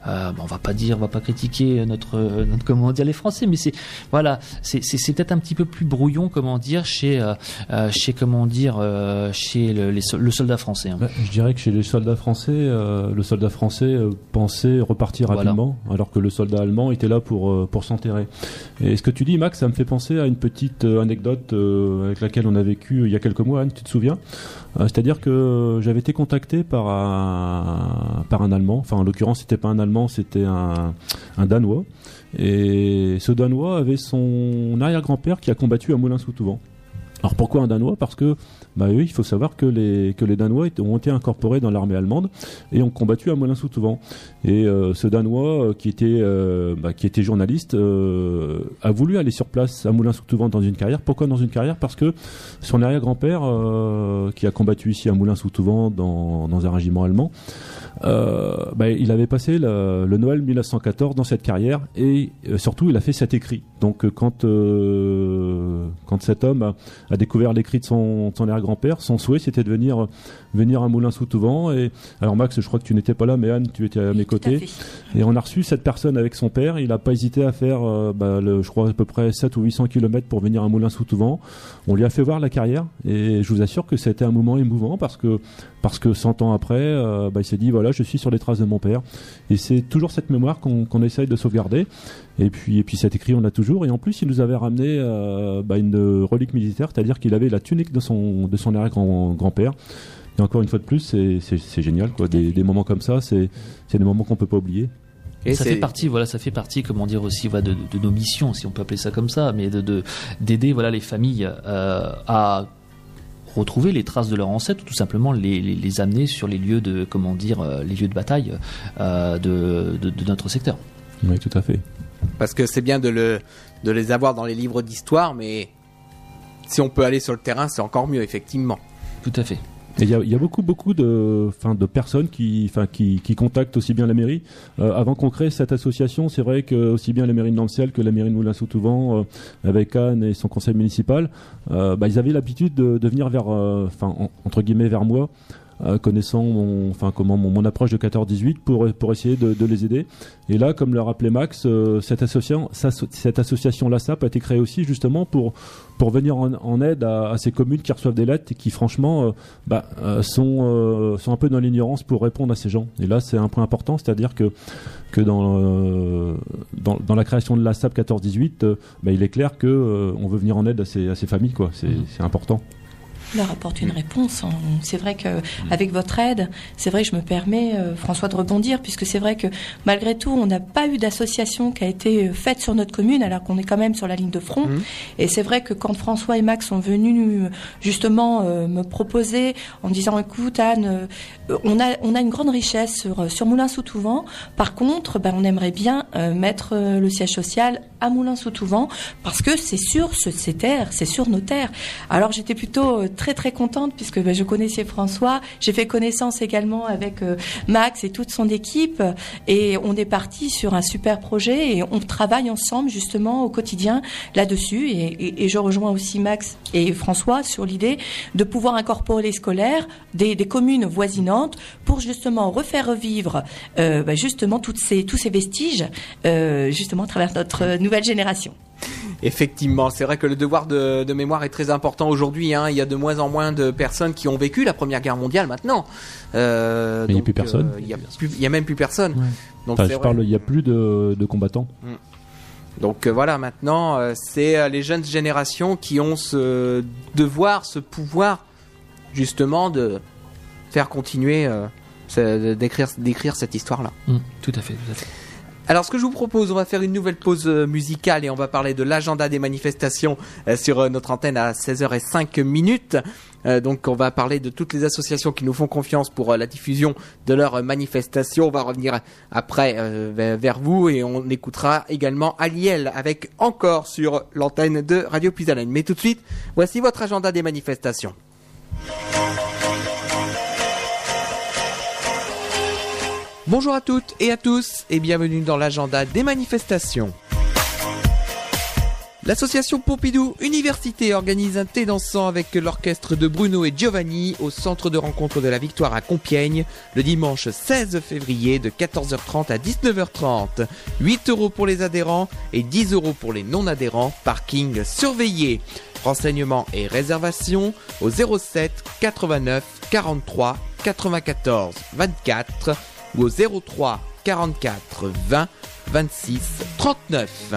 Euh, on va pas dire, on va pas critiquer notre, notre comment dire les Français, mais c'est voilà, c'est c'est peut-être un petit peu plus brouillon, comment dire, chez chez comment dire, chez le, le soldat français. Hein. Bah, je dirais que chez les soldats français, le soldat français pensait repartir rapidement, alors que le soldat allemand était là pour, euh, pour s'enterrer. Et ce que tu dis, Max, ça me fait penser à une petite euh, anecdote euh, avec laquelle on a vécu il y a quelques mois, Anne, tu te souviens? C'est-à-dire que j'avais été contacté par un, par un Allemand, enfin en l'occurrence c'était pas un Allemand, c'était un, un Danois. Et ce Danois avait son arrière-grand-père qui a combattu à Moulins-sous-Touvent. Alors pourquoi un Danois? Parce que bah oui, il faut savoir que les, que les Danois ont été incorporés dans l'armée allemande et ont combattu à Moulins-sous-Touvent. Et euh, ce Danois euh, qui était euh, bah, qui était journaliste a voulu aller sur place à Moulins-sous-Touvent dans une carrière. Pourquoi dans une carrière? Parce que son arrière-grand-père qui a combattu ici à Moulins-sous-Touvent dans, dans un régiment allemand Euh, bah, il avait passé le, Noël 1914 dans cette carrière et euh, surtout il a fait cet écrit. Donc euh, quand euh, quand cet homme a, découvert l'écrit de son, son arrière-grand-père, son souhait c'était de venir venir à Moulin-sous-Touvent. Et alors Max, je crois que tu n'étais pas là, mais Anne, tu étais à mes côtés. Et on a reçu cette personne avec son père. Il n'a pas hésité à faire, euh, bah, le, je crois à peu près 7 ou 800 km pour venir à Moulin-sous-Touvent. On lui a fait voir la carrière et je vous assure que c'était un moment émouvant parce que parce que 100 ans après, euh, bah, il s'est dit voilà, je suis sur les traces de mon père. Et c'est toujours cette mémoire qu'on qu'on essaye de sauvegarder. Et puis, et puis cet écrit, on l'a toujours. Et en plus, il nous avait ramené euh, bah, une relique militaire, c'est-à-dire qu'il avait la tunique de son, de son arrière-grand-père. Et encore une fois de plus, c'est génial. Quoi. Des, des, moments comme ça, c'est des moments qu'on peut pas oublier. Et ça fait partie, voilà, ça fait partie, comment dire aussi, voilà, de, de, nos missions, si on peut appeler ça comme ça, mais de d'aider, voilà, les familles euh, à retrouver les traces de leurs ancêtres, ou tout simplement les, les, les, amener sur les lieux de, comment dire, euh, les lieux de bataille euh, de, de, de notre secteur. Oui, tout à fait. Parce que c'est bien de, le, de les avoir dans les livres d'histoire, mais si on peut aller sur le terrain, c'est encore mieux, effectivement. Tout à fait. Il y, y, a beaucoup, beaucoup de, fin, de personnes qui, fin, qui, qui, contactent aussi bien la mairie. Euh, avant qu'on crée cette association, c'est vrai que aussi bien la mairie de Nancy que la mairie de Moulin-sous-Touvent, euh, avec Anne et son conseil municipal, euh, bah, ils avaient l'habitude de, de, venir vers, enfin, entre guillemets, vers moi. Euh, connaissant mon, enfin comment mon, mon, approche de 14-18 pour pour essayer de, de, les aider. Et là, comme le rappelait Max, euh, cette association, cette association LASAP a été créée aussi justement pour pour venir en, en aide à, à, ces communes qui reçoivent des lettres et qui franchement euh, bah, sont sont un peu dans l'ignorance pour répondre à ces gens. Et là, c'est un point important, c'est-à-dire que que dans, dans, dans, la création de la SAP 14-18, euh, bah, il est clair que on veut venir en aide à ces, à ces familles, quoi. C'est mmh. important leur apporte une réponse. C'est vrai que avec votre aide, c'est vrai que je me permets, euh, François, de rebondir, puisque c'est vrai que malgré tout, on n'a pas eu d'association qui a été faite sur notre commune, alors qu'on est quand même sur la ligne de front. Mmh. Et c'est vrai que quand François et Max sont venus justement euh, me proposer en disant, écoute Anne, euh, on a on a une grande richesse sur sur Moulins-sous-Touvent. Par contre, ben, on aimerait bien euh, mettre le siège social à Moulins-sous-Touvent parce que c'est sur ce, ces terres, c'est sur nos terres. Alors j'étais plutôt très très contente puisque ben, je connaissais François, j'ai fait connaissance également avec euh, Max et toute son équipe. Et on est parti sur un super projet et on travaille ensemble justement au quotidien là-dessus. Et, je rejoins aussi Max et François sur l'idée de pouvoir incorporer les scolaires des, des, communes voisinantes pour justement refaire revivre euh, ben, justement toutes ces, tous ces vestiges euh, justement à travers notre nouvelle génération. Effectivement, c'est vrai que le devoir de, de mémoire est très important aujourd'hui. Hein. Il y a de moins en moins de personnes qui ont vécu la Première Guerre mondiale maintenant. Euh, il n'y a plus personne. Euh, il n'y a, a, même plus personne. Ouais. Donc enfin, je vrai. parle, il n'y a plus de, de combattants. Mm. Donc euh, voilà, maintenant, euh, c'est euh, les jeunes générations qui ont ce devoir, ce pouvoir, justement, de faire continuer, d'écrire, d'écrire cette histoire-là. Mm. Tout à fait, tout à fait. Alors ce que je vous propose, on va faire une nouvelle pause musicale et on va parler de l'agenda des manifestations sur notre antenne à 16h05 minutes. Euh, donc on va parler de toutes les associations qui nous font confiance pour euh, la diffusion de leurs manifestations. On va revenir après euh, vers vous et on écoutera également Aliel avec encore sur l'antenne de Radio Puisalène. Mais tout de suite, voici votre agenda des manifestations. Bonjour à toutes et à tous et bienvenue dans l'agenda des manifestations. L'association Pompidou Université organise un thé dansant avec l'orchestre de Bruno et Giovanni au centre de rencontre de la Victoire à Compiègne le dimanche 16 février de 14h30 à 19h30. 8 euros pour les adhérents et 10 euros pour les non-adhérents, parking surveillé. Renseignements et réservations au 07 89 43 94 24 ou au 03 44 20 26 39.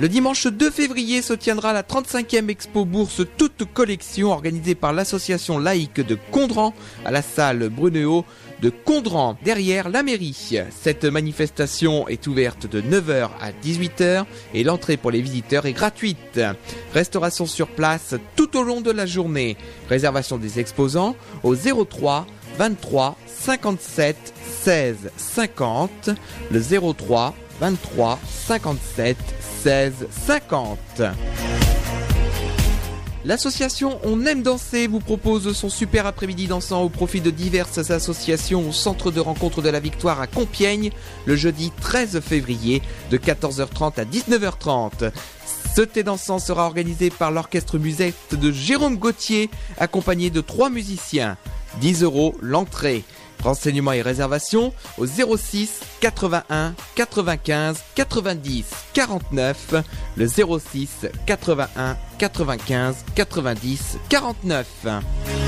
Le dimanche 2 février se tiendra la 35e Expo Bourse toute collection organisée par l'association laïque de Condran à la salle Brunéo de Condran derrière la mairie. Cette manifestation est ouverte de 9h à 18h et l'entrée pour les visiteurs est gratuite. Restauration sur place tout au long de la journée. Réservation des exposants au 03 23 57 16 50, le 03 23 57 16 50. L'association On aime danser vous propose son super après-midi dansant au profit de diverses associations au centre de rencontre de la Victoire à Compiègne le jeudi 13 février de 14h30 à 19h30. Ce thé dansant sera organisé par l'orchestre musette de Jérôme Gauthier accompagné de trois musiciens. 10 euros l'entrée. Renseignements et réservations au 06 81 95 90 49. Le 06 81 95 90 49.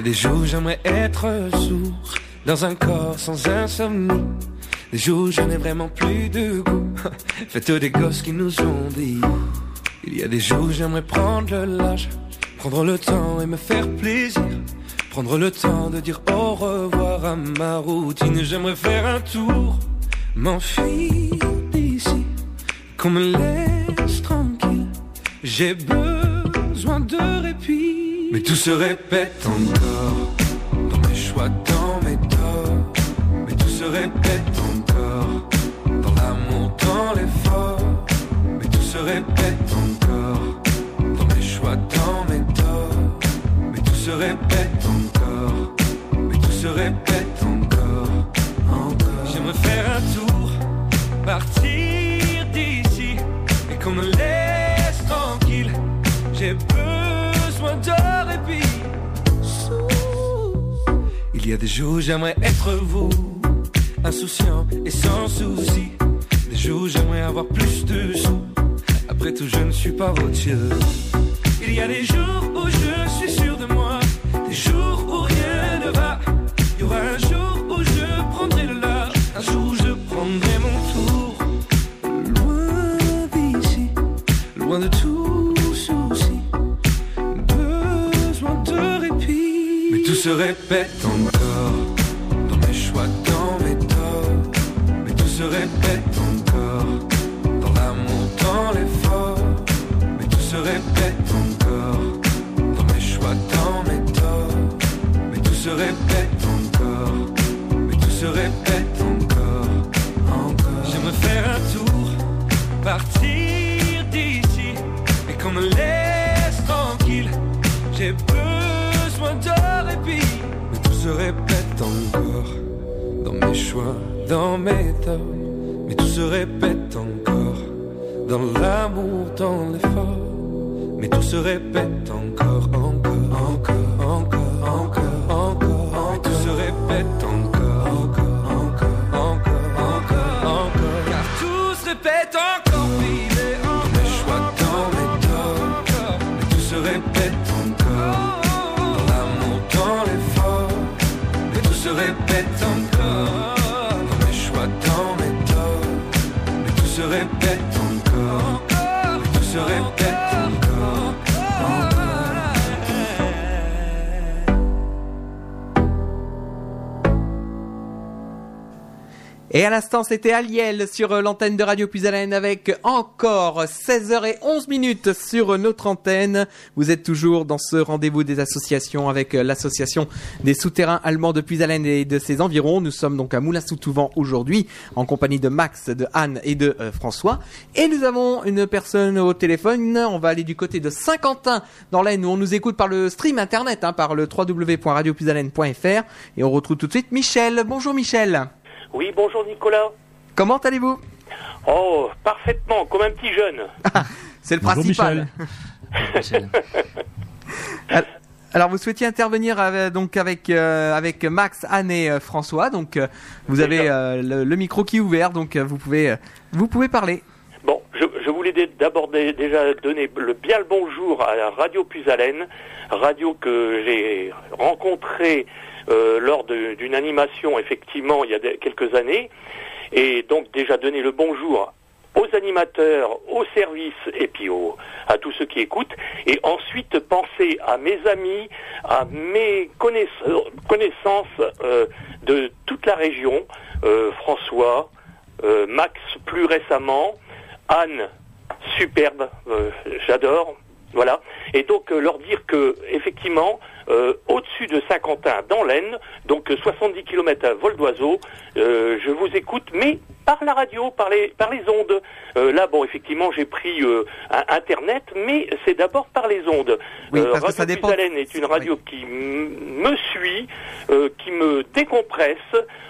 A des jours j'aimerais être sourd dans un corps sans insomnie. Des jours je n'ai vraiment plus de goût. Faites des gosses qui nous ont dit. Il y a des jours j'aimerais prendre le large, prendre le temps et me faire plaisir. Prendre le temps de dire au revoir à ma routine. J'aimerais faire un tour, m'enfuir d'ici, qu'on me laisse tranquille. J'ai besoin de répit. Mais tout se répète encore dans mes choix, dans mes torts. Mais tout se répète encore dans l'amour, dans l'effort. Mais tout se répète encore dans mes choix, dans mes torts. Mais tout se répète encore. Mais tout se répète Il y a des jours où j'aimerais être vous, insouciant et sans souci. Des jours où j'aimerais avoir plus de sous. Après tout, je ne suis pas routier. Il y a des jours où je suis sûr de moi, des jours où rien ne va. Il y aura un jour où je prendrai le large, un jour où je prendrai mon tour. Loin d'ici, loin de tout se répète encore dans mes choix, dans mes torts. Mais tout se répète encore dans l'amour, dans l'effort. Mais tout se répète encore dans mes choix, dans mes torts. Mais tout se répète encore. Mais tout se répète encore, encore. J'aimerais faire un tour, partir Répète encore dans mes choix, dans mes torts. Mais tout se répète encore dans l'amour, dans l'effort. Mais tout se répète encore, encore, encore, encore, Et à l'instant, c'était Aliel sur l'antenne de Radio Puisalène avec encore 16h11 minutes sur notre antenne. Vous êtes toujours dans ce rendez-vous des associations avec l'association des souterrains allemands de Puisalène et de ses environs. Nous sommes donc à Moulin-sous-Touvent aujourd'hui en compagnie de Max, de Anne et de euh, François. Et nous avons une personne au téléphone. On va aller du côté de Saint-Quentin dans l'Aisne où on nous écoute par le stream internet, hein, par le www.radiopuisalène.fr. Et on retrouve tout de suite Michel. Bonjour Michel. Oui, bonjour Nicolas. Comment allez-vous? Oh, parfaitement, comme un petit jeune. C'est le Bonjour, principal. Michel. Alors vous souhaitiez intervenir avec, donc avec euh, avec Max, Anne et euh, François. Donc euh, vous avez euh, le, le micro qui est ouvert, donc euh, vous pouvez euh, vous pouvez parler. Bon, je, je voulais d'abord dé- déjà donner le, bien le bonjour à la Radio Puisalène, radio que j'ai rencontrée euh, lors de- d'une animation, effectivement, il y a quelques années. Et donc déjà donner le bonjour aux animateurs, aux services et puis à tous ceux qui écoutent. Et ensuite penser à mes amis, à mes connaiss- connaissances euh, de toute la région, euh, François, euh, Max plus récemment, Anne, superbe, euh, j'adore. Voilà. Et donc euh, leur dire que effectivement, euh, au-dessus de Saint-Quentin, dans l'Aisne, donc euh, 70 km à vol d'oiseau, euh, je vous écoute, mais par la radio, par les, par les ondes. Euh, là, bon, effectivement, j'ai pris euh, Internet, mais c'est d'abord par les ondes. Oui, parce que radio ça dépend- est une radio qui me suit, euh, qui me décompresse.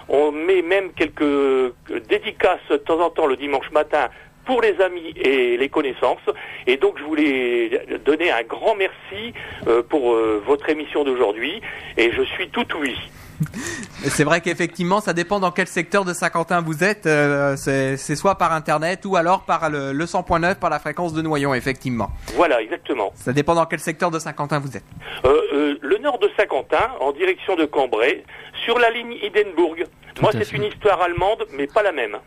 On met même quelques euh, dédicaces de temps en temps le dimanche matin pour les amis et les connaissances. Et donc je voulais donner un grand merci euh, pour euh, votre émission d'aujourd'hui. Et je suis tout oui. C'est vrai qu'effectivement, ça dépend dans quel secteur de Saint-Quentin vous êtes. euh, c'est soit par internet ou alors par le, le 100.9 par la fréquence de Noyon, effectivement. Voilà, exactement. Ça dépend dans quel secteur de Saint-Quentin vous êtes. Euh, euh, le nord de Saint-Quentin, en direction de Cambrai, sur la ligne Hindenburg. Moi, c'est une histoire allemande, mais pas la même.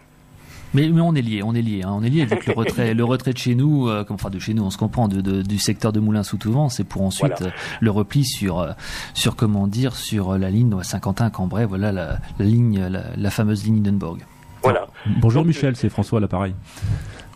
Mais, mais on est lié, on est lié, hein, on est lié avec le retrait, le retrait de chez nous, euh, comme- enfin de chez nous, on se comprend, de, de- du secteur de Moulins-sous-Touvent, c'est pour ensuite Voilà. euh, le repli sur, euh, sur comment dire, sur la ligne Saint-Quentin-Cambrai, voilà la, la ligne, la, la fameuse ligne Hindenburg. Voilà. Bonjour Donc, Michel, c'est François à l'appareil.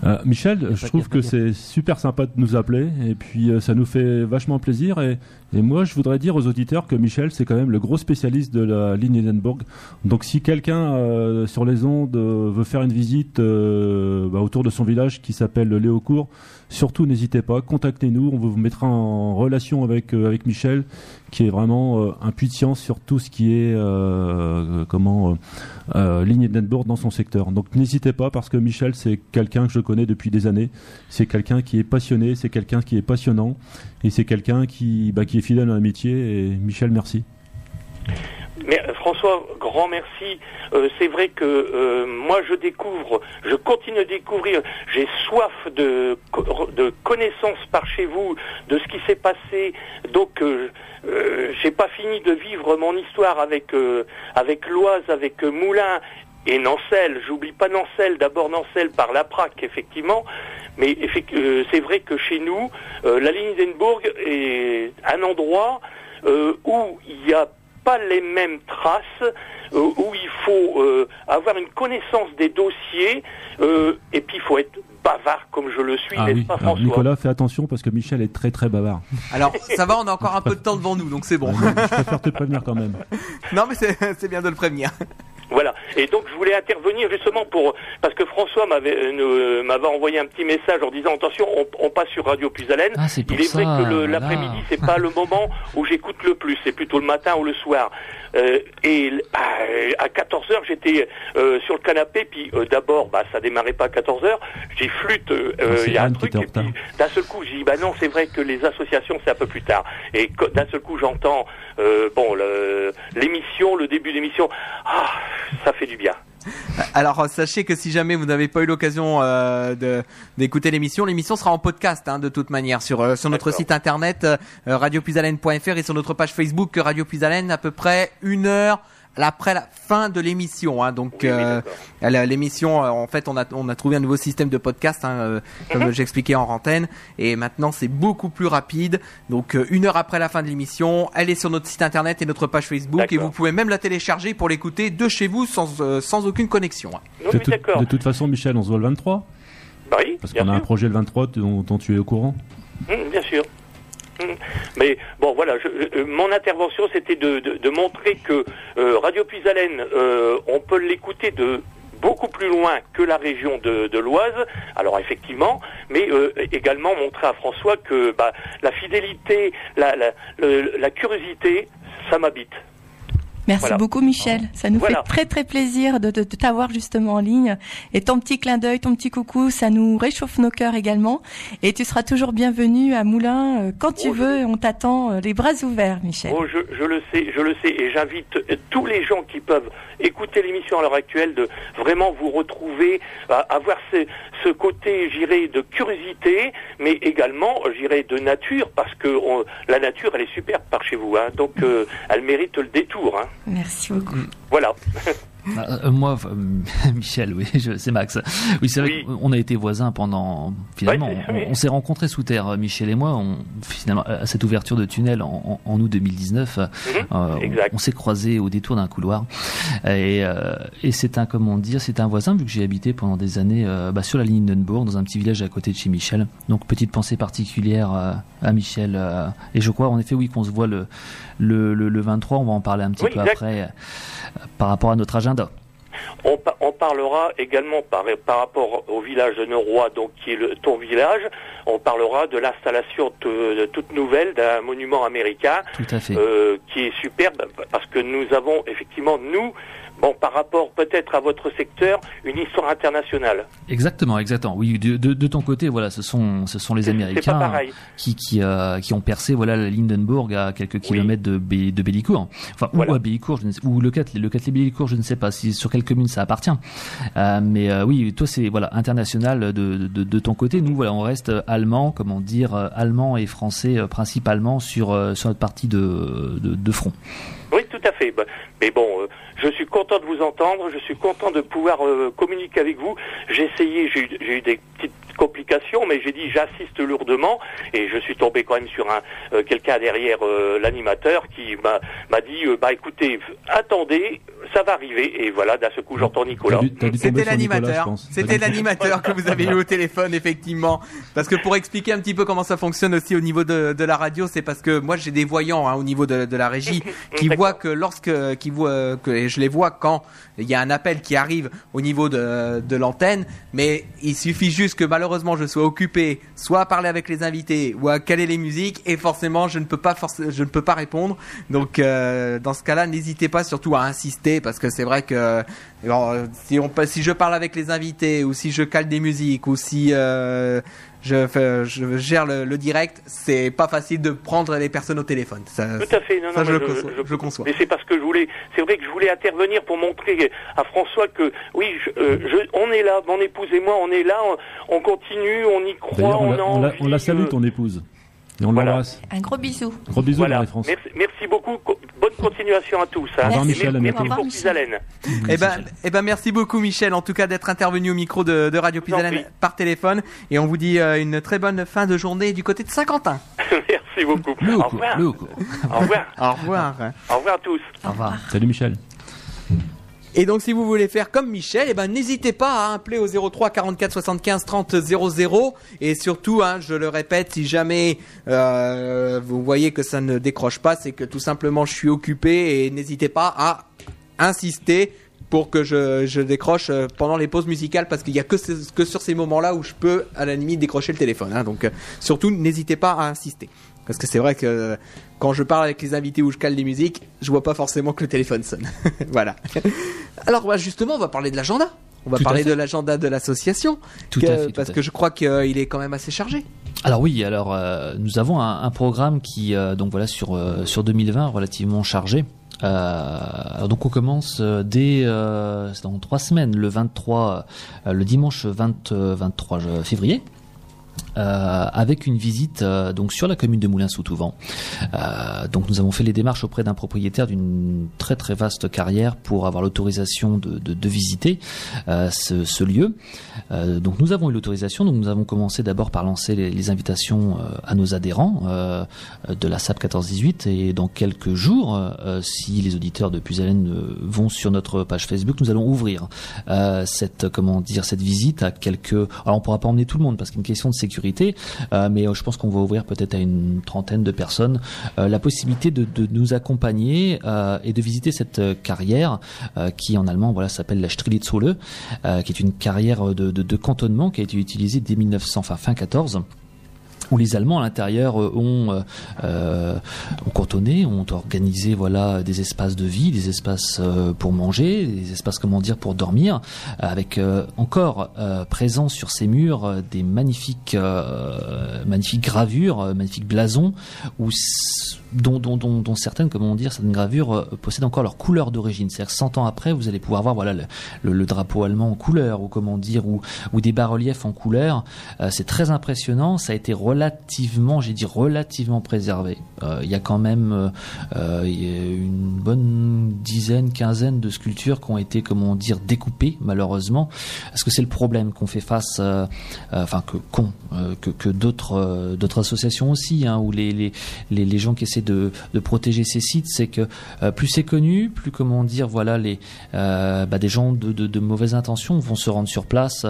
Euh, Michel, je trouve que c'est super sympa de nous appeler et puis euh, ça nous fait vachement plaisir et, et moi je voudrais dire aux auditeurs que Michel c'est quand même le gros spécialiste de la ligne Hindenburg. Donc si quelqu'un euh, sur les ondes euh, veut faire une visite euh, bah, autour de son village qui s'appelle Léaucourt, surtout n'hésitez pas, contactez-nous, on vous mettra en relation avec euh, avec Michel qui est vraiment euh, un puits de science sur tout ce qui est euh, comment ligne Hindenburg dans son secteur. Donc n'hésitez pas parce que Michel c'est quelqu'un que je connais depuis des années. C'est quelqu'un qui est passionné, c'est quelqu'un qui est passionnant et c'est quelqu'un qui, bah, qui est fidèle à l'amitié. Et Michel, merci. Mais euh, François, grand merci. Euh, c'est vrai que euh, moi je découvre, je continue de découvrir, j'ai soif de, de connaissances par chez vous, de ce qui s'est passé. Donc euh, j'ai pas fini de vivre mon histoire avec avec l'Oise, avec Moulins et Nancel. J'oublie pas Nancel, d'abord Nancel par la Praque, effectivement. Mais euh, c'est vrai que chez nous, euh, la ligne d'Enbourg est un endroit euh, où il n'y a pas les mêmes traces, euh, où il faut euh, avoir une connaissance des dossiers, euh, et puis il faut être bavard comme je le suis, Ah n'est-ce oui, pas alors, François Nicolas, fais attention parce que Michel est très très bavard. Alors, ça va, on a encore un peu de temps devant nous, donc c'est bon. Je préfère te prévenir quand même. non, mais c'est bien de le prévenir. Voilà. Et donc je voulais intervenir justement pour parce que François m'avait euh, nous- m'avait envoyé un petit message en disant attention, on, on passe sur Radio Puisalène. Ah, Il est ça, vrai que le- voilà. l'après-midi c'est pas le moment où j'écoute le plus, c'est plutôt le matin ou le soir. Euh, et à, à 14 h j'étais euh, sur le canapé, puis euh, d'abord bah ça démarrait pas à 14 h j'ai flûte, euh, Ah, il y a un truc. Et puis d'un seul coup, j'ai dit bah non, c'est vrai que les associations c'est un peu plus tard. Et d'un seul coup, j'entends euh, bon le- l'émission, le début d'émission, ah ça fait du bien. Alors euh, sachez que si jamais vous n'avez pas eu l'occasion euh, d'écouter l'émission, l'émission sera en podcast hein, de toute manière sur euh, sur notre site internet euh, radiopuisalène.fr et sur notre page Facebook Radio Puisalène à peu près une heure après la fin de l'émission. Hein, donc Oui, euh, l'émission, euh, en fait, on a on a trouvé un nouveau système de podcast, hein, euh, comme Mhm. j'expliquais en antenne, et maintenant c'est beaucoup plus rapide. Donc euh, une heure après la fin de l'émission, elle est sur notre site internet et notre page Facebook, et vous pouvez même la télécharger pour l'écouter de chez vous sans sans aucune connexion. hein. Non, De, tout- toute façon, Michel, on se voit le 23 Bah oui, parce qu'on a un projet le 23 dont, dont tu es au courant. Hum, bien sûr. Hum. Mais bon, voilà, je- euh, mon intervention, c'était de, montrer que euh, Radio Puisalène, euh, on peut l'écouter de beaucoup plus loin que la région de, l'Oise. Alors effectivement, mais euh, également montrer à François que bah, la fidélité, la curiosité, ça m'habite. Merci Voilà. beaucoup Michel. Ça nous Voilà. fait très très plaisir de, de, de t'avoir justement en ligne. Et ton petit clin d'œil, ton petit coucou, ça nous réchauffe nos cœurs également. Et tu seras toujours bienvenu à Moulin euh, quand tu Oh, je- veux. On t'attend euh, les bras ouverts, Michel. Oh, je, je le sais, je le sais, et j'invite euh, tous les gens qui peuvent écouter l'émission à l'heure actuelle de vraiment vous retrouver, à avoir ce, ce côté, j'irai, de curiosité, mais également, j'irai, de nature, parce que on- la nature, elle est superbe par chez vous, hein, donc euh, elle mérite le détour. Hein. Merci beaucoup. Voilà. Ah, euh, moi, euh, Michel, oui, c'est Max. Oui, c'est vrai Oui. qu'on a été voisins pendant. Finalement, c'est- on, oui. on s'est rencontrés sous terre, euh, Michel et moi. On, finalement, à cette ouverture de tunnel en, août 2019, euh, Mhm, on- exact. on, s'est croisés au détour d'un couloir. Et, euh, et c'est un, comment dire, c'est un voisin vu que j'ai habité pendant des années euh, bah, sur la ligne Hindenburg, dans un petit village à côté de chez Michel. Donc petite pensée particulière euh, à Michel. euh, et je crois en effet, oui, qu'on se voit le, le, le, le 23. On va en parler un petit Oui, peu exact. après euh, par rapport à notre agenda. On, pa- on parlera également par, par rapport au village de Noroy, donc qui est le, ton village, on parlera de l'installation de toute nouvelle d'un monument américain Tout à fait. euh, qui est superbe parce que nous avons effectivement nous bon par rapport peut-être à votre secteur une histoire internationale. Exactement, exactement. Oui, de, de, de ton côté, voilà, ce sont ce sont les Américains qui qui euh, qui ont percé voilà la Lindenburg à quelques kilomètres de Bé- de Bellicourt. Enfin Voilà. ou à Bellicourt, je ne sais, ou le Cat le Cat Bellicourt, je ne sais pas si sur quelle commune ça appartient. Euh, mais euh, oui, toi c'est voilà international de, de de ton côté. Nous voilà, on reste allemand, comment dire, allemand et français principalement sur sur notre partie de, de front. Oui, tout à fait. Bah, Mais bon, euh, je suis content de vous entendre, je suis content de pouvoir euh, communiquer avec vous. J'ai essayé, j'ai eu, j'ai eu des petites complications, mais j'ai dit j'assiste lourdement et je suis tombé quand même sur un euh, quelqu'un derrière euh, l'animateur qui m'a m'a dit euh, bah écoutez, attendez, ça va arriver et voilà d'un seul coup j'entends Nicolas. C'était l'animateur. C'était l'animateur que vous avez eu au téléphone, effectivement. Parce que pour expliquer un petit peu comment ça fonctionne aussi au niveau de, de la radio, c'est parce que moi j'ai des voyants hein, au niveau de, de la régie qui voient que lorsque, qui voient que et je les vois quand il y a un appel qui arrive au niveau de, de l'antenne, mais il suffit juste que malheureusement je sois occupé, soit à parler avec les invités ou à caler les musiques, et forcément je ne peux pas je ne peux pas répondre. Donc euh, dans ce cas-là, n'hésitez pas surtout à insister parce que c'est vrai que alors, euh, si on si je parle avec les invités ou si je cale des musiques ou si euh, je, je gère le, le direct, c'est pas facile de prendre les personnes au téléphone. Ça, Tout à fait, non, ça, non, je, conçois, je le conçois. Mais c'est parce que je voulais, c'est vrai que je voulais intervenir pour montrer à François que oui, je, euh, je- on est là, mon épouse et moi, on est là, on, on continue, on y croit, on on, a on envie, on la salue, ton épouse. Et on Voilà. l'embrasse. Un gros bisou. Gros bisous, Voilà. Marie-France. Merci, merci beaucoup. Co- Bonne continuation à tous. Hein. Au revoir, Et Michel, Merci revoir, pour. Pisalène. Eh ben, eh ben, merci beaucoup Michel, en tout cas d'être intervenu au micro de, de Radio Pisalène par téléphone. Et on vous dit euh, une très bonne fin de journée du côté de Saint-Quentin. merci beaucoup. Au revoir. Au revoir. Au revoir. Au revoir à tous. Au revoir. Salut Michel. Et donc si vous voulez faire comme Michel, eh ben n'hésitez pas à appeler au 03 44 75 30 00 et surtout, hein, je le répète, si jamais euh, vous voyez que ça ne décroche pas, c'est que tout simplement je suis occupé et n'hésitez pas à insister pour que je, décroche euh, pendant les pauses musicales parce qu'il y a que sur ces moments-là où je peux à la limite décrocher le téléphone. hein. donc euh, surtout n'hésitez pas à insister. Parce que c'est vrai que euh, quand je parle avec les invités ou je cale des musiques, je vois pas forcément que le téléphone sonne. voilà. Alors bah, justement, on va parler de l'agenda. On va Tout parler de l'agenda de l'association. Tout Que- à fait, parce que fait. je crois qu'il est quand même assez chargé. Alors oui, alors euh, nous avons un, un programme qui euh, donc voilà sur euh, sur 2020 relativement chargé. Euh, donc on commence dès euh, dans trois semaines, le 23, euh, le dimanche 20, euh, 23 février. Euh, avec une visite euh, donc sur la commune de Moulins-sous-Touvent. Euh, donc nous avons fait les démarches auprès d'un propriétaire d'une très très vaste carrière pour avoir l'autorisation de, visiter ce, lieu. Donc nous avons eu l'autorisation, donc nous avons commencé d'abord par lancer les, invitations à nos adhérents de la SAP 1418 et dans quelques jours, si les auditeurs de Puisalène vont sur notre page Facebook, nous allons ouvrir cette comment dire cette visite à quelques. Alors on pourra pas emmener tout le monde parce qu'il y a une question de sécurité, euh, mais euh, je pense qu'on va ouvrir peut-être à une trentaine de personnes. Euh, la possibilité de, nous accompagner et de visiter cette carrière qui en allemand voilà s'appelle la Strelitzhole, euh, qui est une carrière de cantonnement qui a été utilisée dès 1900, enfin fin 14 où les Allemands à l'intérieur euh, ont, euh, euh, ont cantonné, ont organisé voilà des espaces de vie, des espaces pour manger, des espaces comment dire pour dormir, avec encore présents sur ces murs des magnifiques gravures, magnifiques blasons dont, certaines, comment dire, certaines gravures possèdent encore leur couleur d'origine. C'est-à-dire que 100 ans après, vous allez pouvoir voir voilà le, drapeau allemand en couleur, ou comment dire, ou, des bas-reliefs en couleur. C'est très impressionnant. Ça a été relativement, j'ai dit relativement préservé. Euh, Il y a quand même euh, euh, une bonne dizaine, quinzaine de sculptures qui ont été, comment dire, découpées malheureusement. Parce que c'est le problème qu'on fait face, enfin que qu'ont, euh, que, que d'autres associations aussi, hein, les, les, les, les gens qui essaient de, de protéger ces sites, c'est que plus c'est connu, plus comment dire, voilà, les bah, des gens de, de, de mauvaises intentions vont se rendre sur place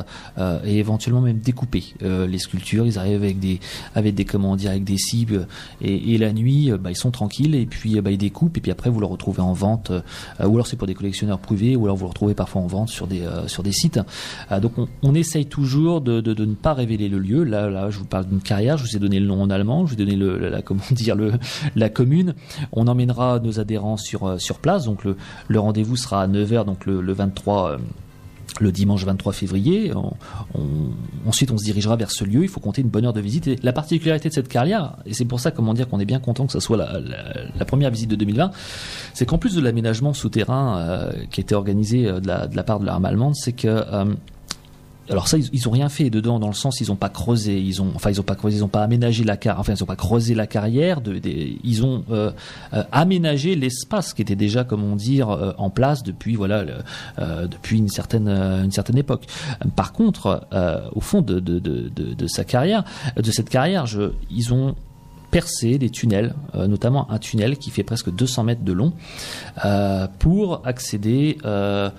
et éventuellement même découper les sculptures. Ils arrivent avec des avec des comment dire, des cibles et, la nuit, euh, bah, ils sont tranquilles et puis euh, bah, ils découpent et puis après vous le retrouvez en vente euh, ou alors c'est pour des collectionneurs privés ou alors vous le retrouvez parfois en vente sur des sur des sites. Donc on, essaye toujours de, de, ne pas révéler le lieu. Là, je vous parle d'une carrière. Je vous ai donné le nom en allemand. Je vous ai donné la, comment dire la commune. On emmènera nos adhérents sur sur place. Donc le, le rendez-vous sera à 9h donc le, le 23 euh, le dimanche 23 février. Ensuite, on se dirigera vers ce lieu. Il faut compter une bonne heure de visite. La particularité de cette carrière, et c'est pour ça, comment dire, qu'on est bien content que ce soit la, première visite de 2020, c'est qu'en plus de l'aménagement souterrain euh, qui a été organisé euh, de la, part de l'arme allemande, c'est que euh, alors ça, ils, ils ont rien fait dedans dans le sens ils ont pas creusé, ils ont enfin ils ont pas creusé, ils ont pas aménagé la carrière, enfin ils ont pas creusé la carrière, de, des- ils ont euh, euh, aménagé l'espace qui était déjà, comment dire, euh, en place depuis voilà le- euh, depuis une certaine euh, une certaine époque. Par contre, au fond de, de, de, de, de sa carrière, de cette carrière, je, ils ont percé des tunnels, euh, notamment un tunnel qui fait presque 200 mètres de long, euh, pour accéder euh,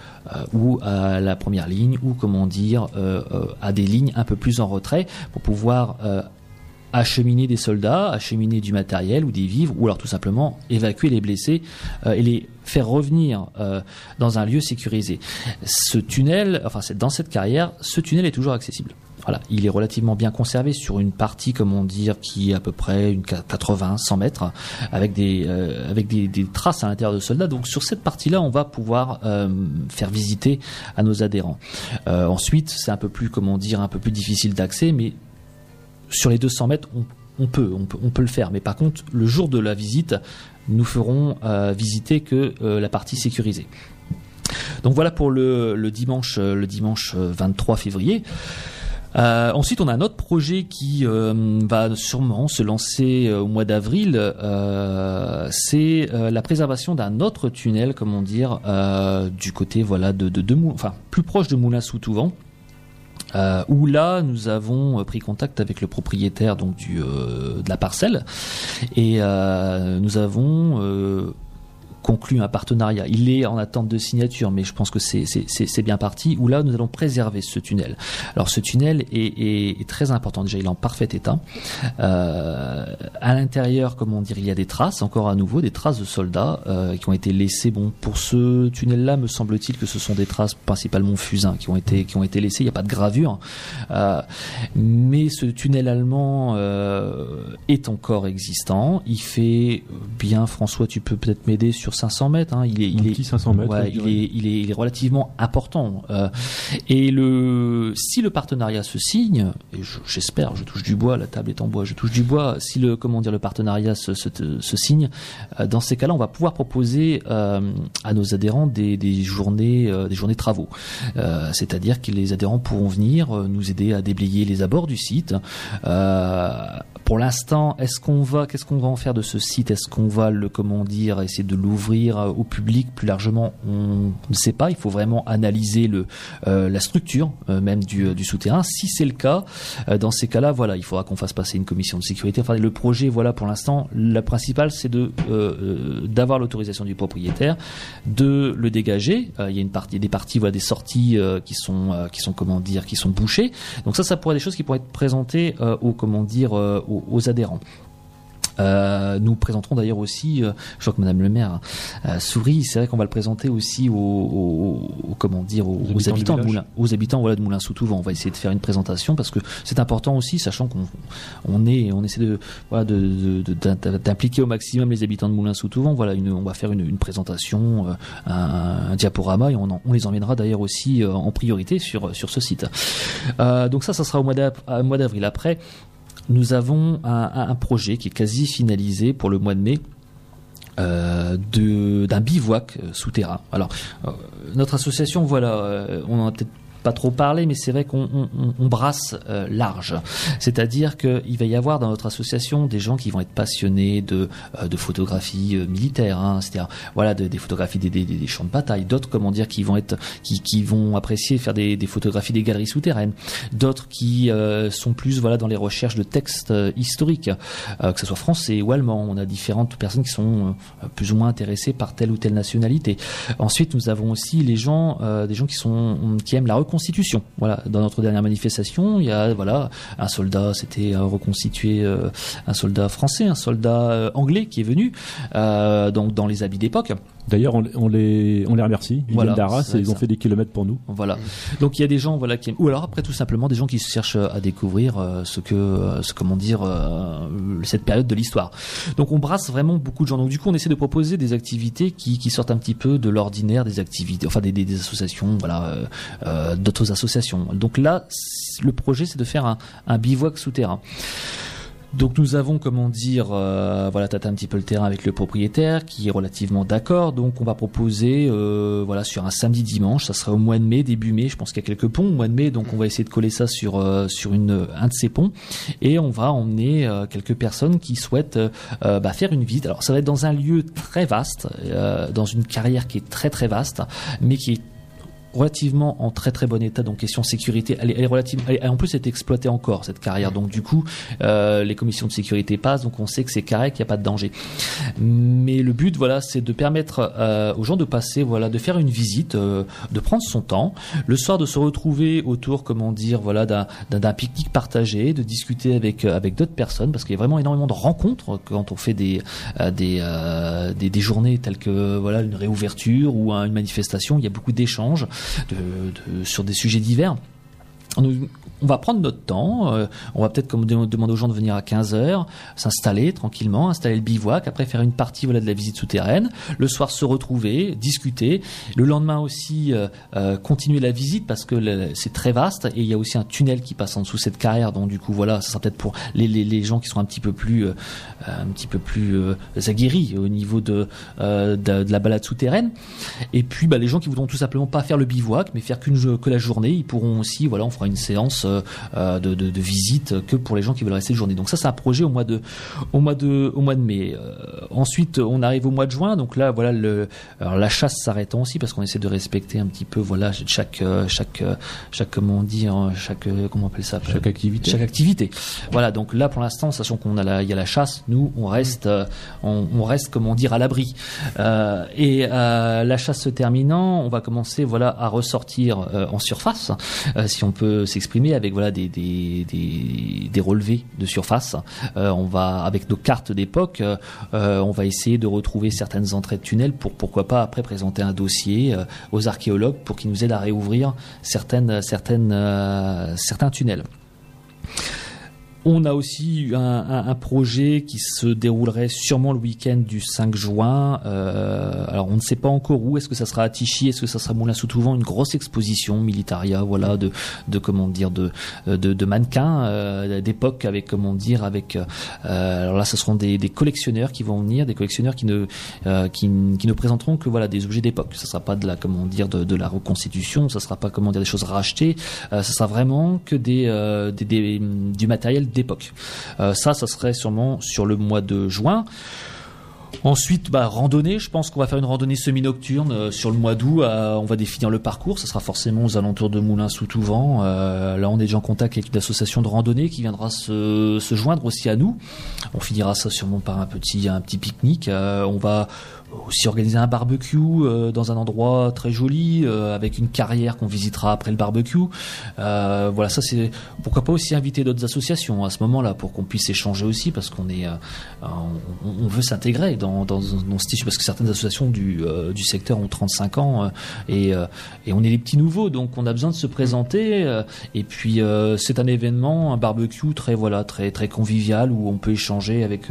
ou à la première ligne ou comment dire à des lignes un peu plus en retrait pour pouvoir acheminer des soldats, acheminer du matériel ou des vivres, ou alors tout simplement évacuer les blessés et les faire revenir dans un lieu sécurisé. Ce tunnel, enfin dans cette carrière, ce tunnel est toujours accessible. Il est relativement bien conservé sur une partie, qui est à peu près une 80, 100 mètres, avec des euh, des, traces à l'intérieur de soldats. Donc sur cette partie-là, on va pouvoir euh, faire visiter à nos adhérents. Euh, ensuite, c'est un peu plus, comment dire, un peu plus difficile d'accès, mais sur les 200 mètres, on, peut, on peut, le faire. Mais par contre, le jour de la visite, nous ferons visiter que la partie sécurisée. Donc voilà pour le, dimanche, le dimanche euh, 23 février. Euh, ensuite, on a un autre projet qui euh, va sûrement se lancer euh, au mois d'avril. C'est la préservation d'un autre tunnel, comment dire, du côté voilà de, de, enfin plus proche de Moulins-sous-Touvent. Euh, où là nous avons pris contact avec le propriétaire donc du de la parcelle et nous avons conclu un partenariat. Il est en attente de signature, mais je pense que c'est bien parti. Où là, nous allons préserver ce tunnel. Alors, ce tunnel est, très important. Déjà, il est en parfait état. Euh, à l'intérieur, comment dire, il y a des traces, encore à nouveau, des traces de soldats euh, qui ont été laissées. Bon, pour ce tunnel-là, me semble-t-il que ce sont des traces principalement fusains qui ont été qui laissées. Il n'y a pas de gravure, Euh, mais ce tunnel allemand est encore existant. Il fait bien, François, tu peux peut-être m'aider sur 500 mètres. hein. Il est, il Un est, petit 500 mètres, ouais, il est, il est, il est relativement important. Euh, et le, si le partenariat se signe, et je- j'espère, je touche du bois, la table est en bois, je touche du bois. Si le, comment dire, le partenariat se, se, se signe, euh, dans ces cas-là, on va pouvoir proposer euh, à nos adhérents des, des journées, euh, des journées travaux. C'est-à-dire que les adhérents pourront venir nous aider à déblayer les abords du site. Pour l'instant, est-ce qu'on va, qu'est-ce qu'on va en faire de ce site? Est-ce qu'on va le, comment dire, essayer de l'ouvrir euh, au public plus largement On ne sait pas. Il faut vraiment analyser euh, la structure euh, même du, souterrain. Si c'est le cas, dans ces cas-là, voilà, il faudra qu'on fasse passer une commission de sécurité. Enfin, le projet, voilà, pour l'instant, la principale, c'est d'avoir l'autorisation du propriétaire, de le dégager. Il y a une partie, des parties, voilà, des sorties qui sont, qui sont, comment dire, qui sont bouchées. Donc ça, ça pourrait être des choses qui pourraient être présentées aux, comment dire, aux adhérents. Euh, nous présenterons d'ailleurs aussi, euh, je crois que Madame le maire euh, sourit, c'est vrai qu'on va le présenter aussi aux, aux- aux- comment dire, aux, aux habitants de. Moulin, aux habitants voilà de Moulin sous. On va essayer de faire une présentation parce que c'est important aussi, sachant qu'on on est, on essaie de voilà de- de- de- d'in- d'impliquer au maximum les habitants de Moulin sous. Voilà, une, on va faire une, une présentation, euh, un, un diaporama et on, en- on les emmènera d'ailleurs aussi euh, en priorité sur sur ce site. Euh, donc ça, ça sera au mois d'avril. Après, nous avons un, projet qui est quasi finalisé pour le mois de mai. euh, d'un bivouac euh, souterrain. Alors, euh, notre association, voilà, on en a peut-être pas trop parlé, mais c'est vrai qu'on on- on- on brasse euh, large. C'est-à-dire qu'il va y avoir dans notre association des gens qui vont être passionnés de, euh, de euh, hein, c'est-à-dire voilà de- des photographies des, champs de bataille. D'autres, comment dire, qui vont être, qui, vont apprécier faire des, photographies des galeries souterraines. D'autres qui euh, sont plus voilà dans les recherches de textes historiques, que ce soit français ou allemand. On a différentes personnes qui sont plus ou moins intéressées par telle ou telle nationalité. Ensuite, nous avons aussi les gens, des gens qui sont qui aiment la Voilà, dans notre dernière manifestation, il y a voilà un soldat, c'était euh, reconstitué euh, un soldat français, un soldat euh, anglais qui est venu donc dans les habits d'époque. D'ailleurs, on, on les, on les remercie. Ils Voilà, viennent d'Arras et ils ont ça. fait des kilomètres pour nous. Voilà. Donc il y a des gens voilà qui aiment- ou alors après tout simplement des gens qui cherchent à découvrir euh, ce que euh, ce comment dire euh, cette période de l'histoire. Donc on brasse vraiment beaucoup de gens. Donc du coup on essaie de proposer des activités qui, qui sortent un petit peu de l'ordinaire des activités enfin des, des, des associations voilà euh, euh, d'autres associations. Donc là le projet c'est de faire un, un bivouac souterrain. Donc nous avons, comment dire, euh, voilà, tâté un petit peu le terrain avec le propriétaire qui est relativement d'accord. Donc on va proposer, euh, voilà, sur un samedi dimanche, ça sera au mois de mai, début mai. Je pense qu'il y a quelques ponts au mois de mai, donc on va essayer de coller ça sur euh, sur une un de ces ponts et on va emmener quelques personnes qui souhaitent bah, faire une visite. Alors ça va être dans un lieu très vaste, dans une carrière qui est très très vaste, mais qui est relativement en très très bon état. Donc question sécurité elle est, elle est relative elle est- en plus elle est exploitée encore cette carrière. Donc du coup euh, les commissions de sécurité passent. Donc on sait que c'est carré qu'il n'y a pas de danger. Mais le but voilà c'est de permettre euh, aux gens de passer voilà de faire une visite euh, de prendre son temps le soir de se retrouver autour comment dire voilà d'un pique-nique partagé de discuter avec euh, avec d'autres personnes parce qu'il y a vraiment énormément de rencontres quand on fait des euh, des, euh, des des journées telles que voilà une réouverture ou un- une manifestation. Il y a beaucoup d'échanges de, sur des sujets divers on va prendre notre temps, euh, on va peut-être comme de- demander aux gens de venir à 15 heures, s'installer tranquillement, installer le bivouac, après faire une partie voilà de la visite souterraine, le soir se retrouver, discuter, le lendemain aussi euh, euh, continuer la visite parce que c'est très vaste et il y a aussi un tunnel qui passe en dessous de cette carrière, donc du coup voilà, ça sera peut-être pour les, les, les gens qui sont un petit peu plus euh, un petit peu plus aguerris au niveau de, de de la balade souterraine. Et puis bah, les gens qui voudront tout simplement pas faire le bivouac mais faire qu'une que la journée, ils pourront aussi voilà, on fera une séance de, de, de visite que pour les gens qui veulent rester de journée. Donc ça c'est un projet au mois de au mois de au mois de mai. Euh, ensuite on arrive au mois de juin donc là voilà le alors la chasse s'arrêtant aussi parce qu'on essaie de respecter un petit peu voilà chaque euh, chaque euh, chaque comment dire chaque euh, comment on appelle ça Chaque activité. chaque activité. Voilà, donc là pour l'instant, sachant qu'on a la, il y a la chasse, nous on reste, euh, on, on reste comment dire à l'abri. Euh, et euh, la chasse se terminant, on va commencer voilà à ressortir euh, en surface, euh, si on peut s'exprimer avec voilà des des, des, relevés de surface. Euh, on va avec nos cartes d'époque, euh, on va essayer de retrouver certaines entrées de tunnels pour pourquoi pas après présenter un dossier euh, aux archéologues pour qu'ils nous aident à réouvrir certaines certaines certains tunnels. On a aussi un, un- un projet qui se déroulerait sûrement le week-end du 5 juin. Euh, alors on ne sait pas encore où. Est-ce que ça sera à Tichy? Est-ce que ça sera Moulin-sous-Touvent Une grosse exposition militaria, voilà, de, de comment dire, de, de, de mannequins euh, d'époque avec comment dire, avec. euh, alors là, ce seront des, des collectionneurs qui vont venir, des collectionneurs qui ne euh, qui, qui ne présenteront que voilà des objets d'époque. Ça sera pas de la comment dire de, de la reconstitution. Ça sera pas comment dire des choses rachetées. Euh, ça sera vraiment que des, euh, des, des- du matériel Euh, ça, ça serait sûrement sur le mois de juin. Ensuite, bah, randonnée. Je pense qu'on va faire une randonnée semi-nocturne euh, sur le mois d'août. Euh, on va définir le parcours. Ça sera forcément aux alentours de Moulins-sous-Touvent. Euh, là, on est déjà en contact avec une association de randonnée qui viendra se, se joindre aussi à nous. On finira ça sûrement par un petit, un petit pique-nique. On va aussi organiser un barbecue euh, dans un endroit très joli euh, avec une carrière qu'on visitera après le barbecue. Euh, voilà, ça c'est pourquoi pas aussi inviter d'autres associations à ce moment-là pour qu'on puisse échanger aussi parce qu'on est on, on, veut s'intégrer dans, dans, dans, ce tissu parce que certaines associations du, du secteur ont 35 ans et, et on est les petits nouveaux donc on a besoin de se présenter et puis c'est un événement un barbecue très voilà très très convivial où on peut échanger avec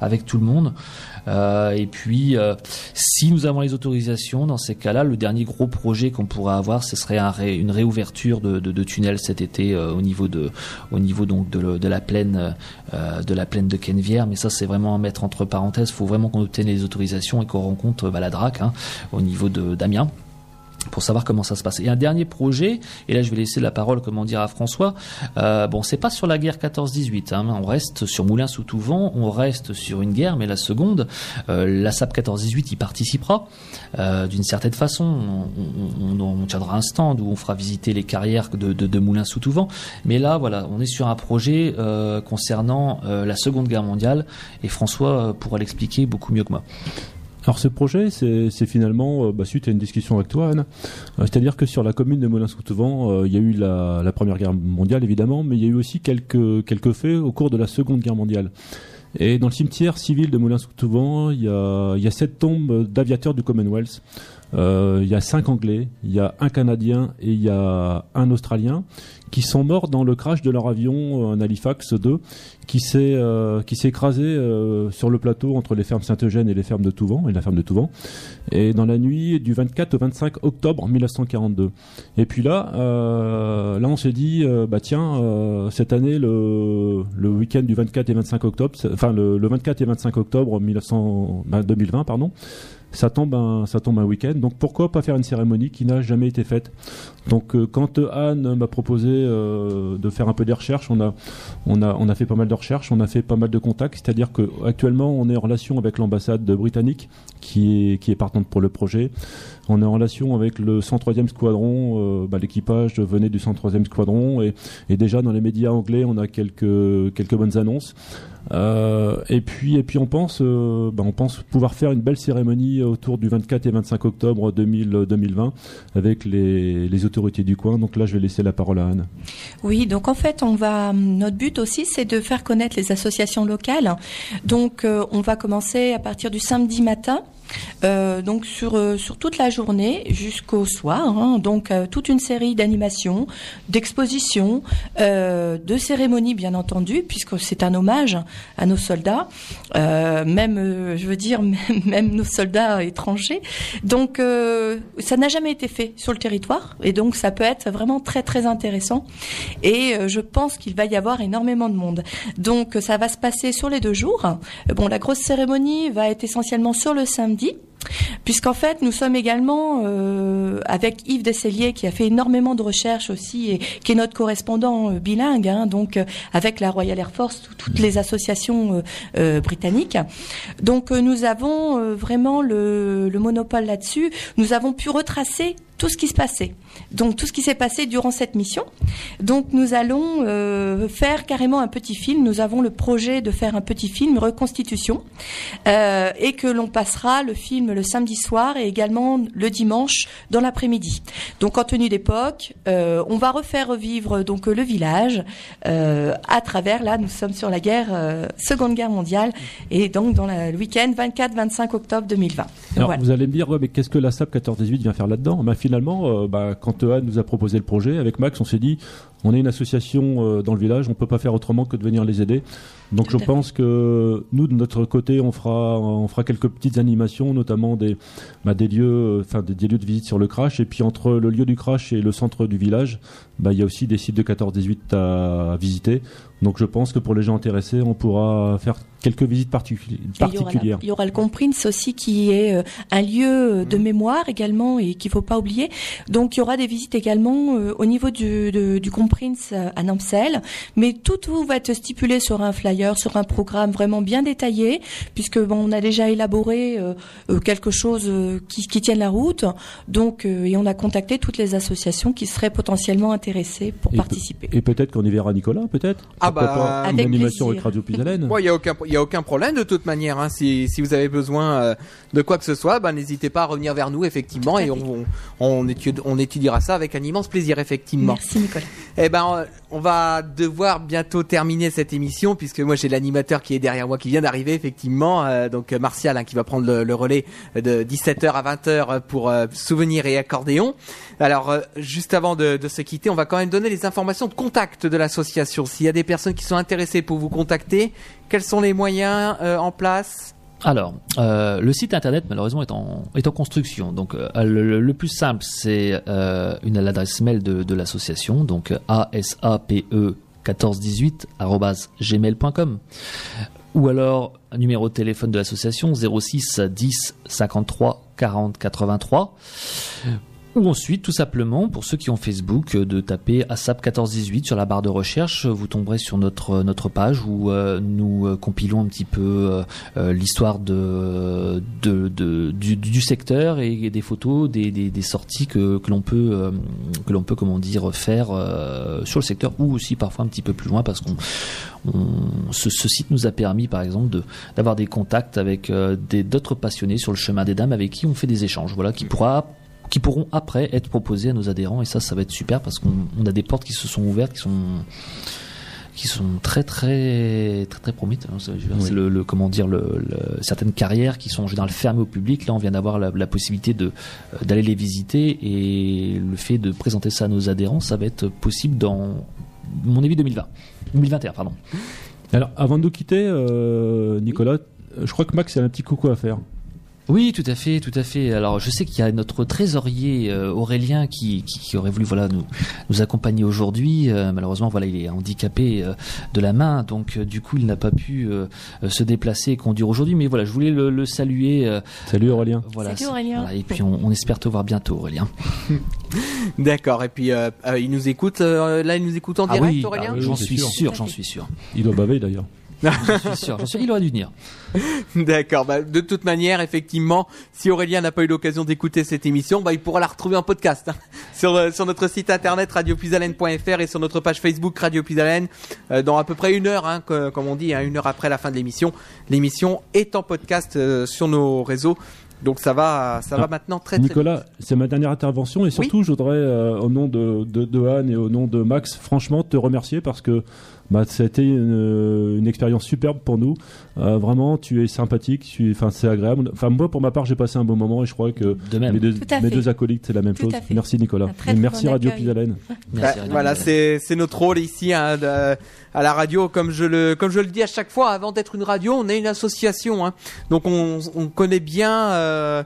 avec tout le monde. Euh, et puis, euh, si nous avons les autorisations, dans ces cas-là, le dernier gros projet qu'on pourrait avoir, ce serait une réouverture de, tunnels cet été euh, au niveau de, la plaine, de la. Mais ça, c'est vraiment à mettre entre parenthèses. Il faut vraiment qu'on obtienne les autorisations et qu'on rencontre bah, hein, au niveau de d'Amiens pour savoir comment ça se passe. Et un dernier projet, et là je vais laisser la parole, comment dire, à François. Euh, bon, c'est pas sur la guerre 14-18. Hein, on reste sur Moulin sous tout vent, on reste sur une guerre, mais la seconde, euh, la SAP 14-18 y participera euh, d'une certaine façon. On, on, on, tiendra un stand où on fera visiter les carrières de, de, de Moulin sous tout vent. Mais là, voilà, on est sur un projet euh, concernant euh, la Seconde Guerre mondiale, et François euh, pourra l'expliquer beaucoup mieux que moi. Alors ce projet, c'est finalement euh, bah, suite à une discussion avec toi, Anne. Euh, C'est-à-dire que sur la commune de Molins-sous-Vent, euh, il y a eu la, Première Guerre mondiale, évidemment, mais il y a eu aussi quelques, quelques faits au cours de la Seconde Guerre mondiale. Et dans le cimetière civil de Moulins-sous-Vent, il il y a sept tombes d'aviateurs du Commonwealth. Euh, il y a cinq Anglais, il y a un Canadien et il y a un Australien qui sont morts dans le crash de leur avion, un Halifax 2, qui s'est euh, qui s'est écrasé euh, sur le plateau entre les fermes Saint-Eugène et les fermes de Touvent et la ferme de Touvent, et dans la nuit du 24 au 25 octobre 1942. Et puis là, euh, là on s'est dit, euh, bah tiens, euh, cette année le le week-end du 24 et 25 octobre, enfin le, le 24 et 25 octobre 1900, bah, 2020 pardon ça tombe un, ça tombe un week-end. Donc pourquoi pas faire une cérémonie qui n'a jamais été faite? Donc euh, quand Anne m'a proposé euh, de faire un peu des recherches, on a, on a, on a fait pas mal de recherches, on a fait pas mal de contacts. C'est-à-dire que actuellement on est en relation avec l'ambassade britannique qui est, qui est partante pour le projet. On est en relation avec le 103e squadron. Euh, bah, L'équipage venait du 103e squadron et, et, déjà dans les médias anglais, on a quelques, quelques bonnes annonces. Euh, et puis et puis on pense euh, bah on pense pouvoir faire une belle cérémonie autour du 24 et 25 octobre 2000, 2020 avec les, les autorités du coin. Donc là, je vais laisser la parole à Anne. Oui, donc en fait, on va notre but aussi, c'est de faire connaître les associations locales. Donc euh, on va commencer à partir du samedi matin. Euh, donc sur euh, sur toute la journée jusqu'au soir. Hein, donc euh, toute une série d'animations, d'expositions, de cérémonies bien entendu, puisque c'est un hommage à nos soldats, même je veux dire même, nos soldats étrangers. Donc ça n'a jamais été fait sur le territoire et donc ça peut être vraiment très très intéressant. Et je pense qu'il va y avoir énormément de monde. Donc ça va se passer sur les deux jours. Bon, la grosse cérémonie va être essentiellement sur le samedi midi puisqu'en fait nous sommes également euh, avec Yves Desselier qui a fait énormément de recherches aussi et qui est notre correspondant euh, bilingue, hein, donc euh, avec la Royal Air Force, toutes les associations britanniques. Donc nous avons vraiment le, le monopole là-dessus. Nous avons pu retracer tout ce qui se passait. Donc tout ce qui s'est passé durant cette mission. Donc nous allons faire carrément un petit film. Nous avons le projet de faire un petit film reconstitution et que l'on passera le film le samedi soir et également le dimanche dans l'après-midi. Donc en tenue d'époque, euh, on va refaire revivre donc le village euh, à travers là nous sommes sur la guerre euh, Seconde Guerre mondiale et donc dans la, le week-end 24-25 octobre 2020. Alors voilà. vous allez me dire ouais, mais qu'est-ce que la SAP 14-18 vient faire là-dedans? Bah, finalement, euh, bah, quand Anne nous a proposé le projet, avec Max, on s'est dit, on est une association euh, dans le village, on peut pas faire autrement que de venir les aider. Donc Tout je pense que nous, de notre côté, on fera, on fera quelques petites animations, notamment des, bah, des lieux, enfin des, des, lieux de visite sur le crash. Et puis entre le lieu du crash et le centre du village, bah, il y a aussi des sites de 14-18 à, à visiter. Donc je pense que pour les gens intéressés, on pourra faire quelques visites particulières. Il y, aura, il y aura le Comprince aussi qui est euh, un lieu de mémoire également et qu'il faut pas oublier. Donc il y aura des visites également euh, au niveau du, de, du à Namsel. Mais tout, tout va être stipulé sur un flyer, sur un programme vraiment bien détaillé, puisque bon, on a déjà élaboré euh, quelque chose qui, qui tienne la route. Donc et on a contacté toutes les associations qui seraient potentiellement intéressées pour et participer. Et peut-être qu'on y verra Nicolas, peut-être? Ah Ah bah, pas une avec animation plaisir. avec Radio Pisalène. Il y a aucun il y a aucun problème de toute manière hein. si si vous avez besoin euh, de quoi que ce soit, ben n'hésitez pas à revenir vers nous effectivement et on on, on étudie- on étudiera ça avec un immense plaisir effectivement. Merci Nicolas. Eh ben, on va devoir bientôt terminer cette émission puisque moi j'ai l'animateur qui est derrière moi qui vient d'arriver effectivement, euh, donc euh, Martial hein, qui va prendre le, le relais de 17h à 20h pour euh, souvenirs et accordéon. Alors, euh, juste avant de, de se quitter, on va quand même donner les informations de contact de l'association. S'il y a des personnes qui sont intéressées pour vous contacter, quels sont les moyens euh, en place? Alors, euh, le site internet malheureusement est en, est en construction. Donc, euh, le, plus simple, c'est une l'adresse mail de, de l'association, donc asape 1418 gmail.com ou alors un numéro de téléphone de l'association 06 10 53 40 83 ou ensuite, tout simplement, pour ceux qui ont Facebook, euh, de taper ASAP 1418 sur la barre de recherche, vous tomberez sur notre notre page où euh, nous euh, compilons un petit peu euh, euh, l'histoire de, de, de- du, du secteur et des photos, des, des, des sorties que, que l'on peut euh, que l'on peut comment dire faire euh, sur le secteur ou aussi parfois un petit peu plus loin parce qu'on on- ce, ce site nous a permis, par exemple, de d'avoir des contacts avec euh, des d'autres passionnés sur le chemin des dames avec qui on fait des échanges. Voilà, qui pourra qui pourront après être proposés à nos adhérents et ça ça va être super parce qu'on on a des portes qui se sont ouvertes qui sont qui sont très très très très prometteuses. hein. C'est le, le- comment dire le, le- certaines carrières qui sont en général fermées au public. Là, on vient d'avoir la, la possibilité de euh, d'aller les visiter et le fait de présenter ça à nos adhérents, ça va être possible dans mon avis 2020, 2021 pardon. Alors, avant de nous quitter, euh, Nicolas, je crois que Max a un petit coucou à faire. Oui, tout à fait, tout à fait. Alors, je sais qu'il y a notre trésorier euh, Aurélien qui, qui, qui aurait voulu voilà nous nous accompagner aujourd'hui. Euh, malheureusement, voilà, il est handicapé euh, de la main, donc euh, du coup, il n'a pas pu se déplacer et conduire aujourd'hui. Mais voilà, je voulais le, le saluer. euh, Salut Aurélien. voilà, Salut, Aurélien. voilà, et puis, on, on espère te voir bientôt, Aurélien. D'accord. Et puis, euh, euh, il nous écoute. euh, là, il nous écoute en Ah direct, oui, Aurélien. ah oui, j'en suis sûr. sûr, j'en suis sûr, Il doit baver d'ailleurs. J'en suis sûr, j'en suis sûr. Il aurait dû venir. D'accord. Bah, de toute manière, effectivement, si Aurélien n'a pas eu l'occasion d'écouter cette émission, bah, il pourra la retrouver en podcast hein, sur euh, sur notre site internet radiopuisalène.fr et sur notre page Facebook Radio Puisalène euh, dans à peu près une heure, hein, que- comme on dit, hein, une heure après la fin de l'émission. L'émission est en podcast euh, sur nos réseaux. Donc ça va, ça va Ah, maintenant très très Nicolas, c'est ma dernière intervention et surtout, je voudrais, euh, au nom de, de, de Anne et au nom de Max, franchement, te remercier parce que bah, ça a été une, une expérience superbe pour nous. Euh, vraiment, tu es sympathique, tu, enfin, c'est agréable. Enfin, moi, pour ma part, j'ai passé un bon moment et je crois que De même. mes deux, mes deux acolytes, c'est la même Tout chose. Merci Nicolas. Et merci bon Radio. Pisalène. Bah, voilà, c'est c'est notre rôle ici hein, de- à la radio, comme je le comme je le dis à chaque fois. Avant d'être une radio, on est une association, hein. donc on, on connaît bien euh,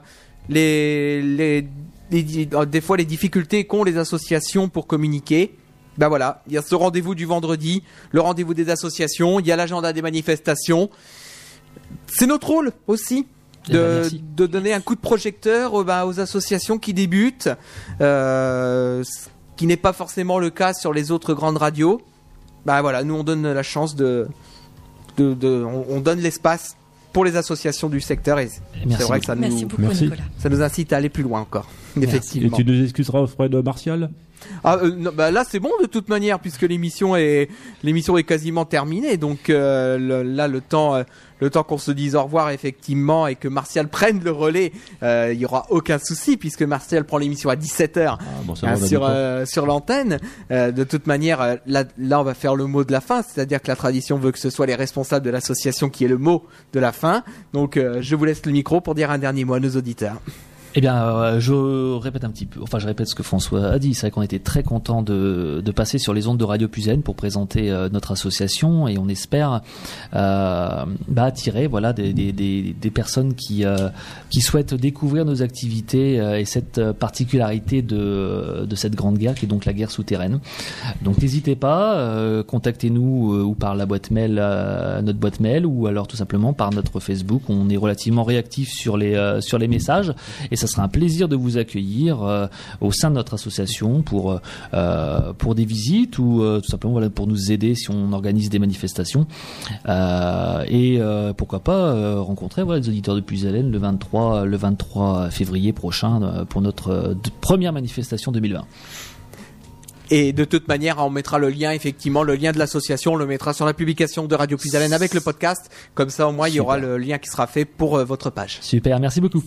les, les, des fois les difficultés qu'ont les associations pour communiquer. Ben voilà, il y a ce rendez-vous du vendredi, le rendez-vous des associations, il y a l'agenda des manifestations. C'est notre rôle aussi Eh ben, de, donner un coup de projecteur euh, bah, aux associations qui débutent, euh, ce qui n'est pas forcément le cas sur les autres grandes radios. Bah voilà, nous on donne la chance de, de, de- on, on donne l'espace pour les associations du secteur et c'est Merci vrai que ça Merci nous, beaucoup Merci. Nicolas. ça nous incite à aller plus loin encore. Et Effectivement. tu nous excuseras auprès de Martial? Ah, euh, non, bah là c'est bon de toute manière puisque l'émission est l'émission est quasiment terminée. Donc euh, le- là le temps euh, le temps qu'on se dise au revoir effectivement et que Martial prenne le relais il y aura aucun souci puisque Martial prend l'émission à 17h ah, bon, a sur sur l'antenne. De toute manière là là on va faire le mot de la fin c'est-à-dire que la tradition veut que ce soit les responsables de l'association qui est le mot de la fin. Donc je vous laisse le micro pour dire un dernier mot à nos auditeurs Eh bien, euh, je répète un petit peu, enfin je répète ce que François a dit, c'est vrai qu'on était très content de, de passer sur les ondes de Radio Puzaine pour présenter euh, notre association et on espère euh, bah, attirer voilà, des, des, des, des personnes qui, euh, qui souhaitent découvrir nos activités euh, et cette particularité de, de cette grande guerre qui est donc la guerre souterraine. Donc n'hésitez pas, euh, contactez-nous ou par la boîte mail, notre boîte mail ou alors tout simplement par notre Facebook. On est relativement réactif sur les, sur les messages sera un plaisir de vous accueillir euh, au sein de notre association pour euh, euh, pour des visites ou tout simplement pour nous aider si on organise des manifestations et pourquoi pas rencontrer les auditeurs de Puisalène le 23 le 23 février prochain pour notre première manifestation 2020. Et de toute manière, on mettra le lien, effectivement, le lien de l'association, on le mettra sur la publication de Radio Plus Haleine avec le podcast. Comme ça, au moins, il y aura le lien qui sera fait pour euh, votre page. Super, merci beaucoup.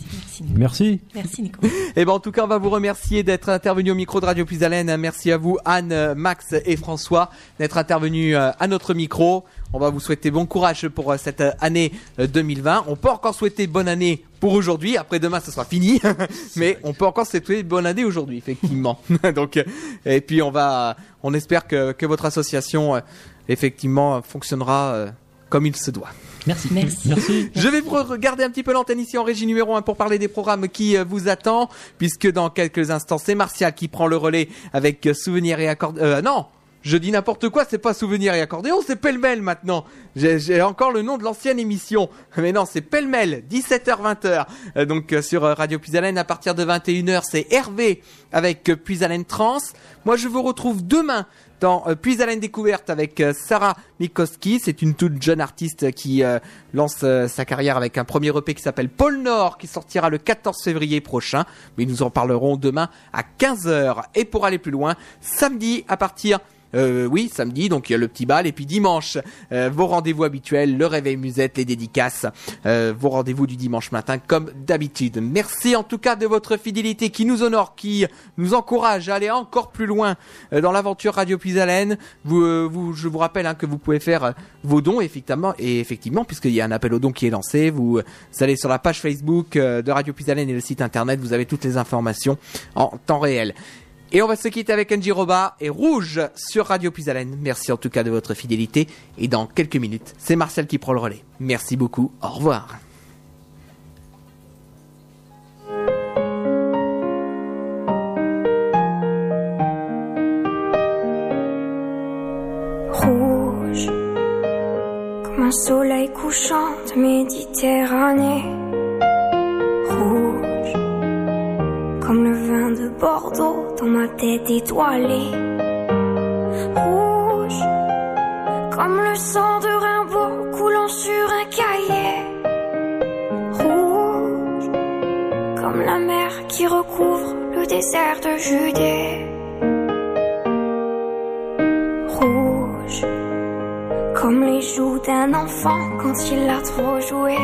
Merci. Merci Nico. Et ben en tout cas, on va vous remercier d'être intervenu au micro de Radio Plus Haleine. Merci à vous, Anne, Max et François, d'être intervenus euh, à notre micro. On va vous souhaiter bon courage pour euh, cette euh, année euh, 2020. On peut encore souhaiter bonne année pour aujourd'hui. Après demain, ce sera fini, mais on peut encore souhaiter bonne année aujourd'hui, effectivement. Donc, euh, et puis on va, on espère que, que votre association, euh, effectivement, fonctionnera euh, comme il se doit. Merci. Merci. Je vais vous regarder un petit peu l'antenne ici en régie numéro 1 pour parler des programmes qui euh, vous attend, puisque dans quelques instants, c'est Martial qui prend le relais avec euh, Souvenirs et Accordéon. Euh, non je dis n'importe quoi, c'est pas Souvenirs et Accordéon, c'est Pêle-Mêle maintenant. J'ai encore le nom de l'ancienne émission. Mais non, c'est Pêle-Mêle, 17h-20h. Euh, donc euh, sur euh, Radio Puisalène, à partir de 21h, c'est Hervé avec Puisalène Trans. Moi, je vous retrouve demain dans euh, Puis découverte avec Sarah Mikoski. C'est une toute jeune artiste qui lance sa carrière avec un premier EP qui s'appelle Pôle Nord qui sortira le 14 février prochain. Mais nous en parlerons demain à 15h. Et pour aller plus loin, samedi à partir euh, oui, samedi, donc il y a le petit bal, et puis dimanche, euh, vos rendez-vous habituels, le réveil musette, les dédicaces, euh, vos rendez-vous du dimanche matin, comme d'habitude. Merci en tout cas de votre fidélité qui nous honore, qui nous encourage à aller encore plus loin euh, dans l'aventure Radio Puisalène. Vous, euh, vous, je vous rappelle hein, que vous pouvez faire euh, vos dons, effectivement, et effectivement, puisqu'il y a un appel aux dons qui est lancé, vous, vous allez sur la page Facebook de Radio Puisalène et le site internet, vous avez toutes les informations en temps réel. Et on va se quitter avec Angie Roba et Rouge sur Radio Puisalène. Merci en tout cas de votre fidélité. Et dans quelques minutes, c'est Marcel qui prend le relais. Merci beaucoup. Au revoir. rouge comme un soleil couchant de Méditerranée rouge comme le vin de Bordeaux dans ma tête étoilée. Rouge comme le sang de Rimbaud coulant sur un cahier. Rouge comme la mer qui recouvre le désert de Judée. Rouge comme les joues d'un enfant quand il a trop joué.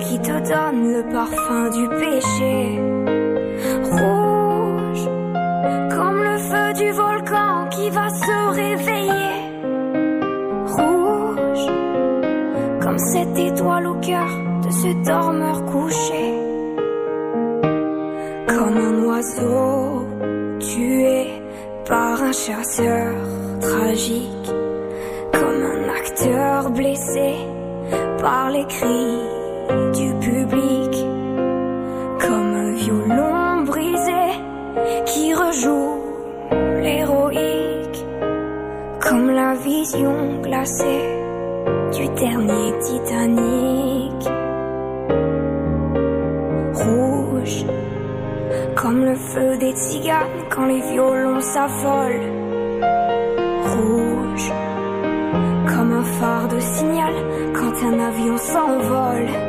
Qui te donne le parfum du péché. Rouge comme le feu du volcan qui va se réveiller. Rouge comme cette étoile au cœur de ce dormeur couché. Comme un oiseau tué par un chasseur tragique, comme un acteur blessé par les cris public, comme un violon brisé qui rejoue l'héroïque, comme la vision glacée du dernier Titanic. Rouge comme le feu des tziganes quand les violons s'affolent. Rouge, comme un phare de signal quand un avion s'envole.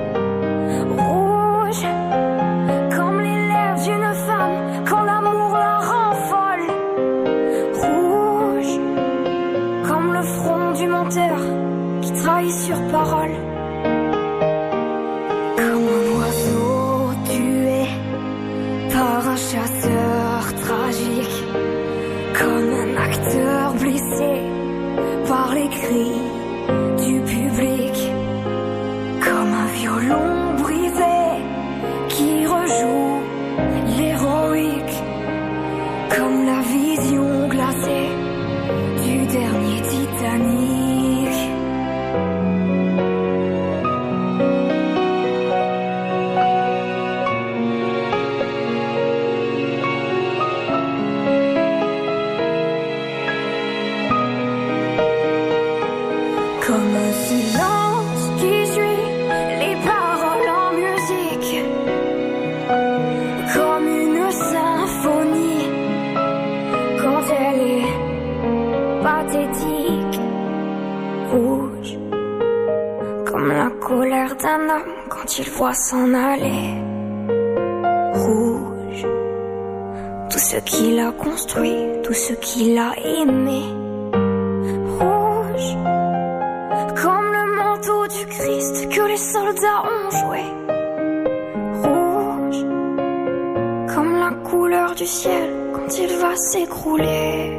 我爱。Voit s'en aller. Rouge. ce qu'il a construit, tout ce qu'il a aimé. Rouge, comme le manteau du Christ que les soldats ont joué. Rouge, comme la couleur du ciel quand il va s'écrouler.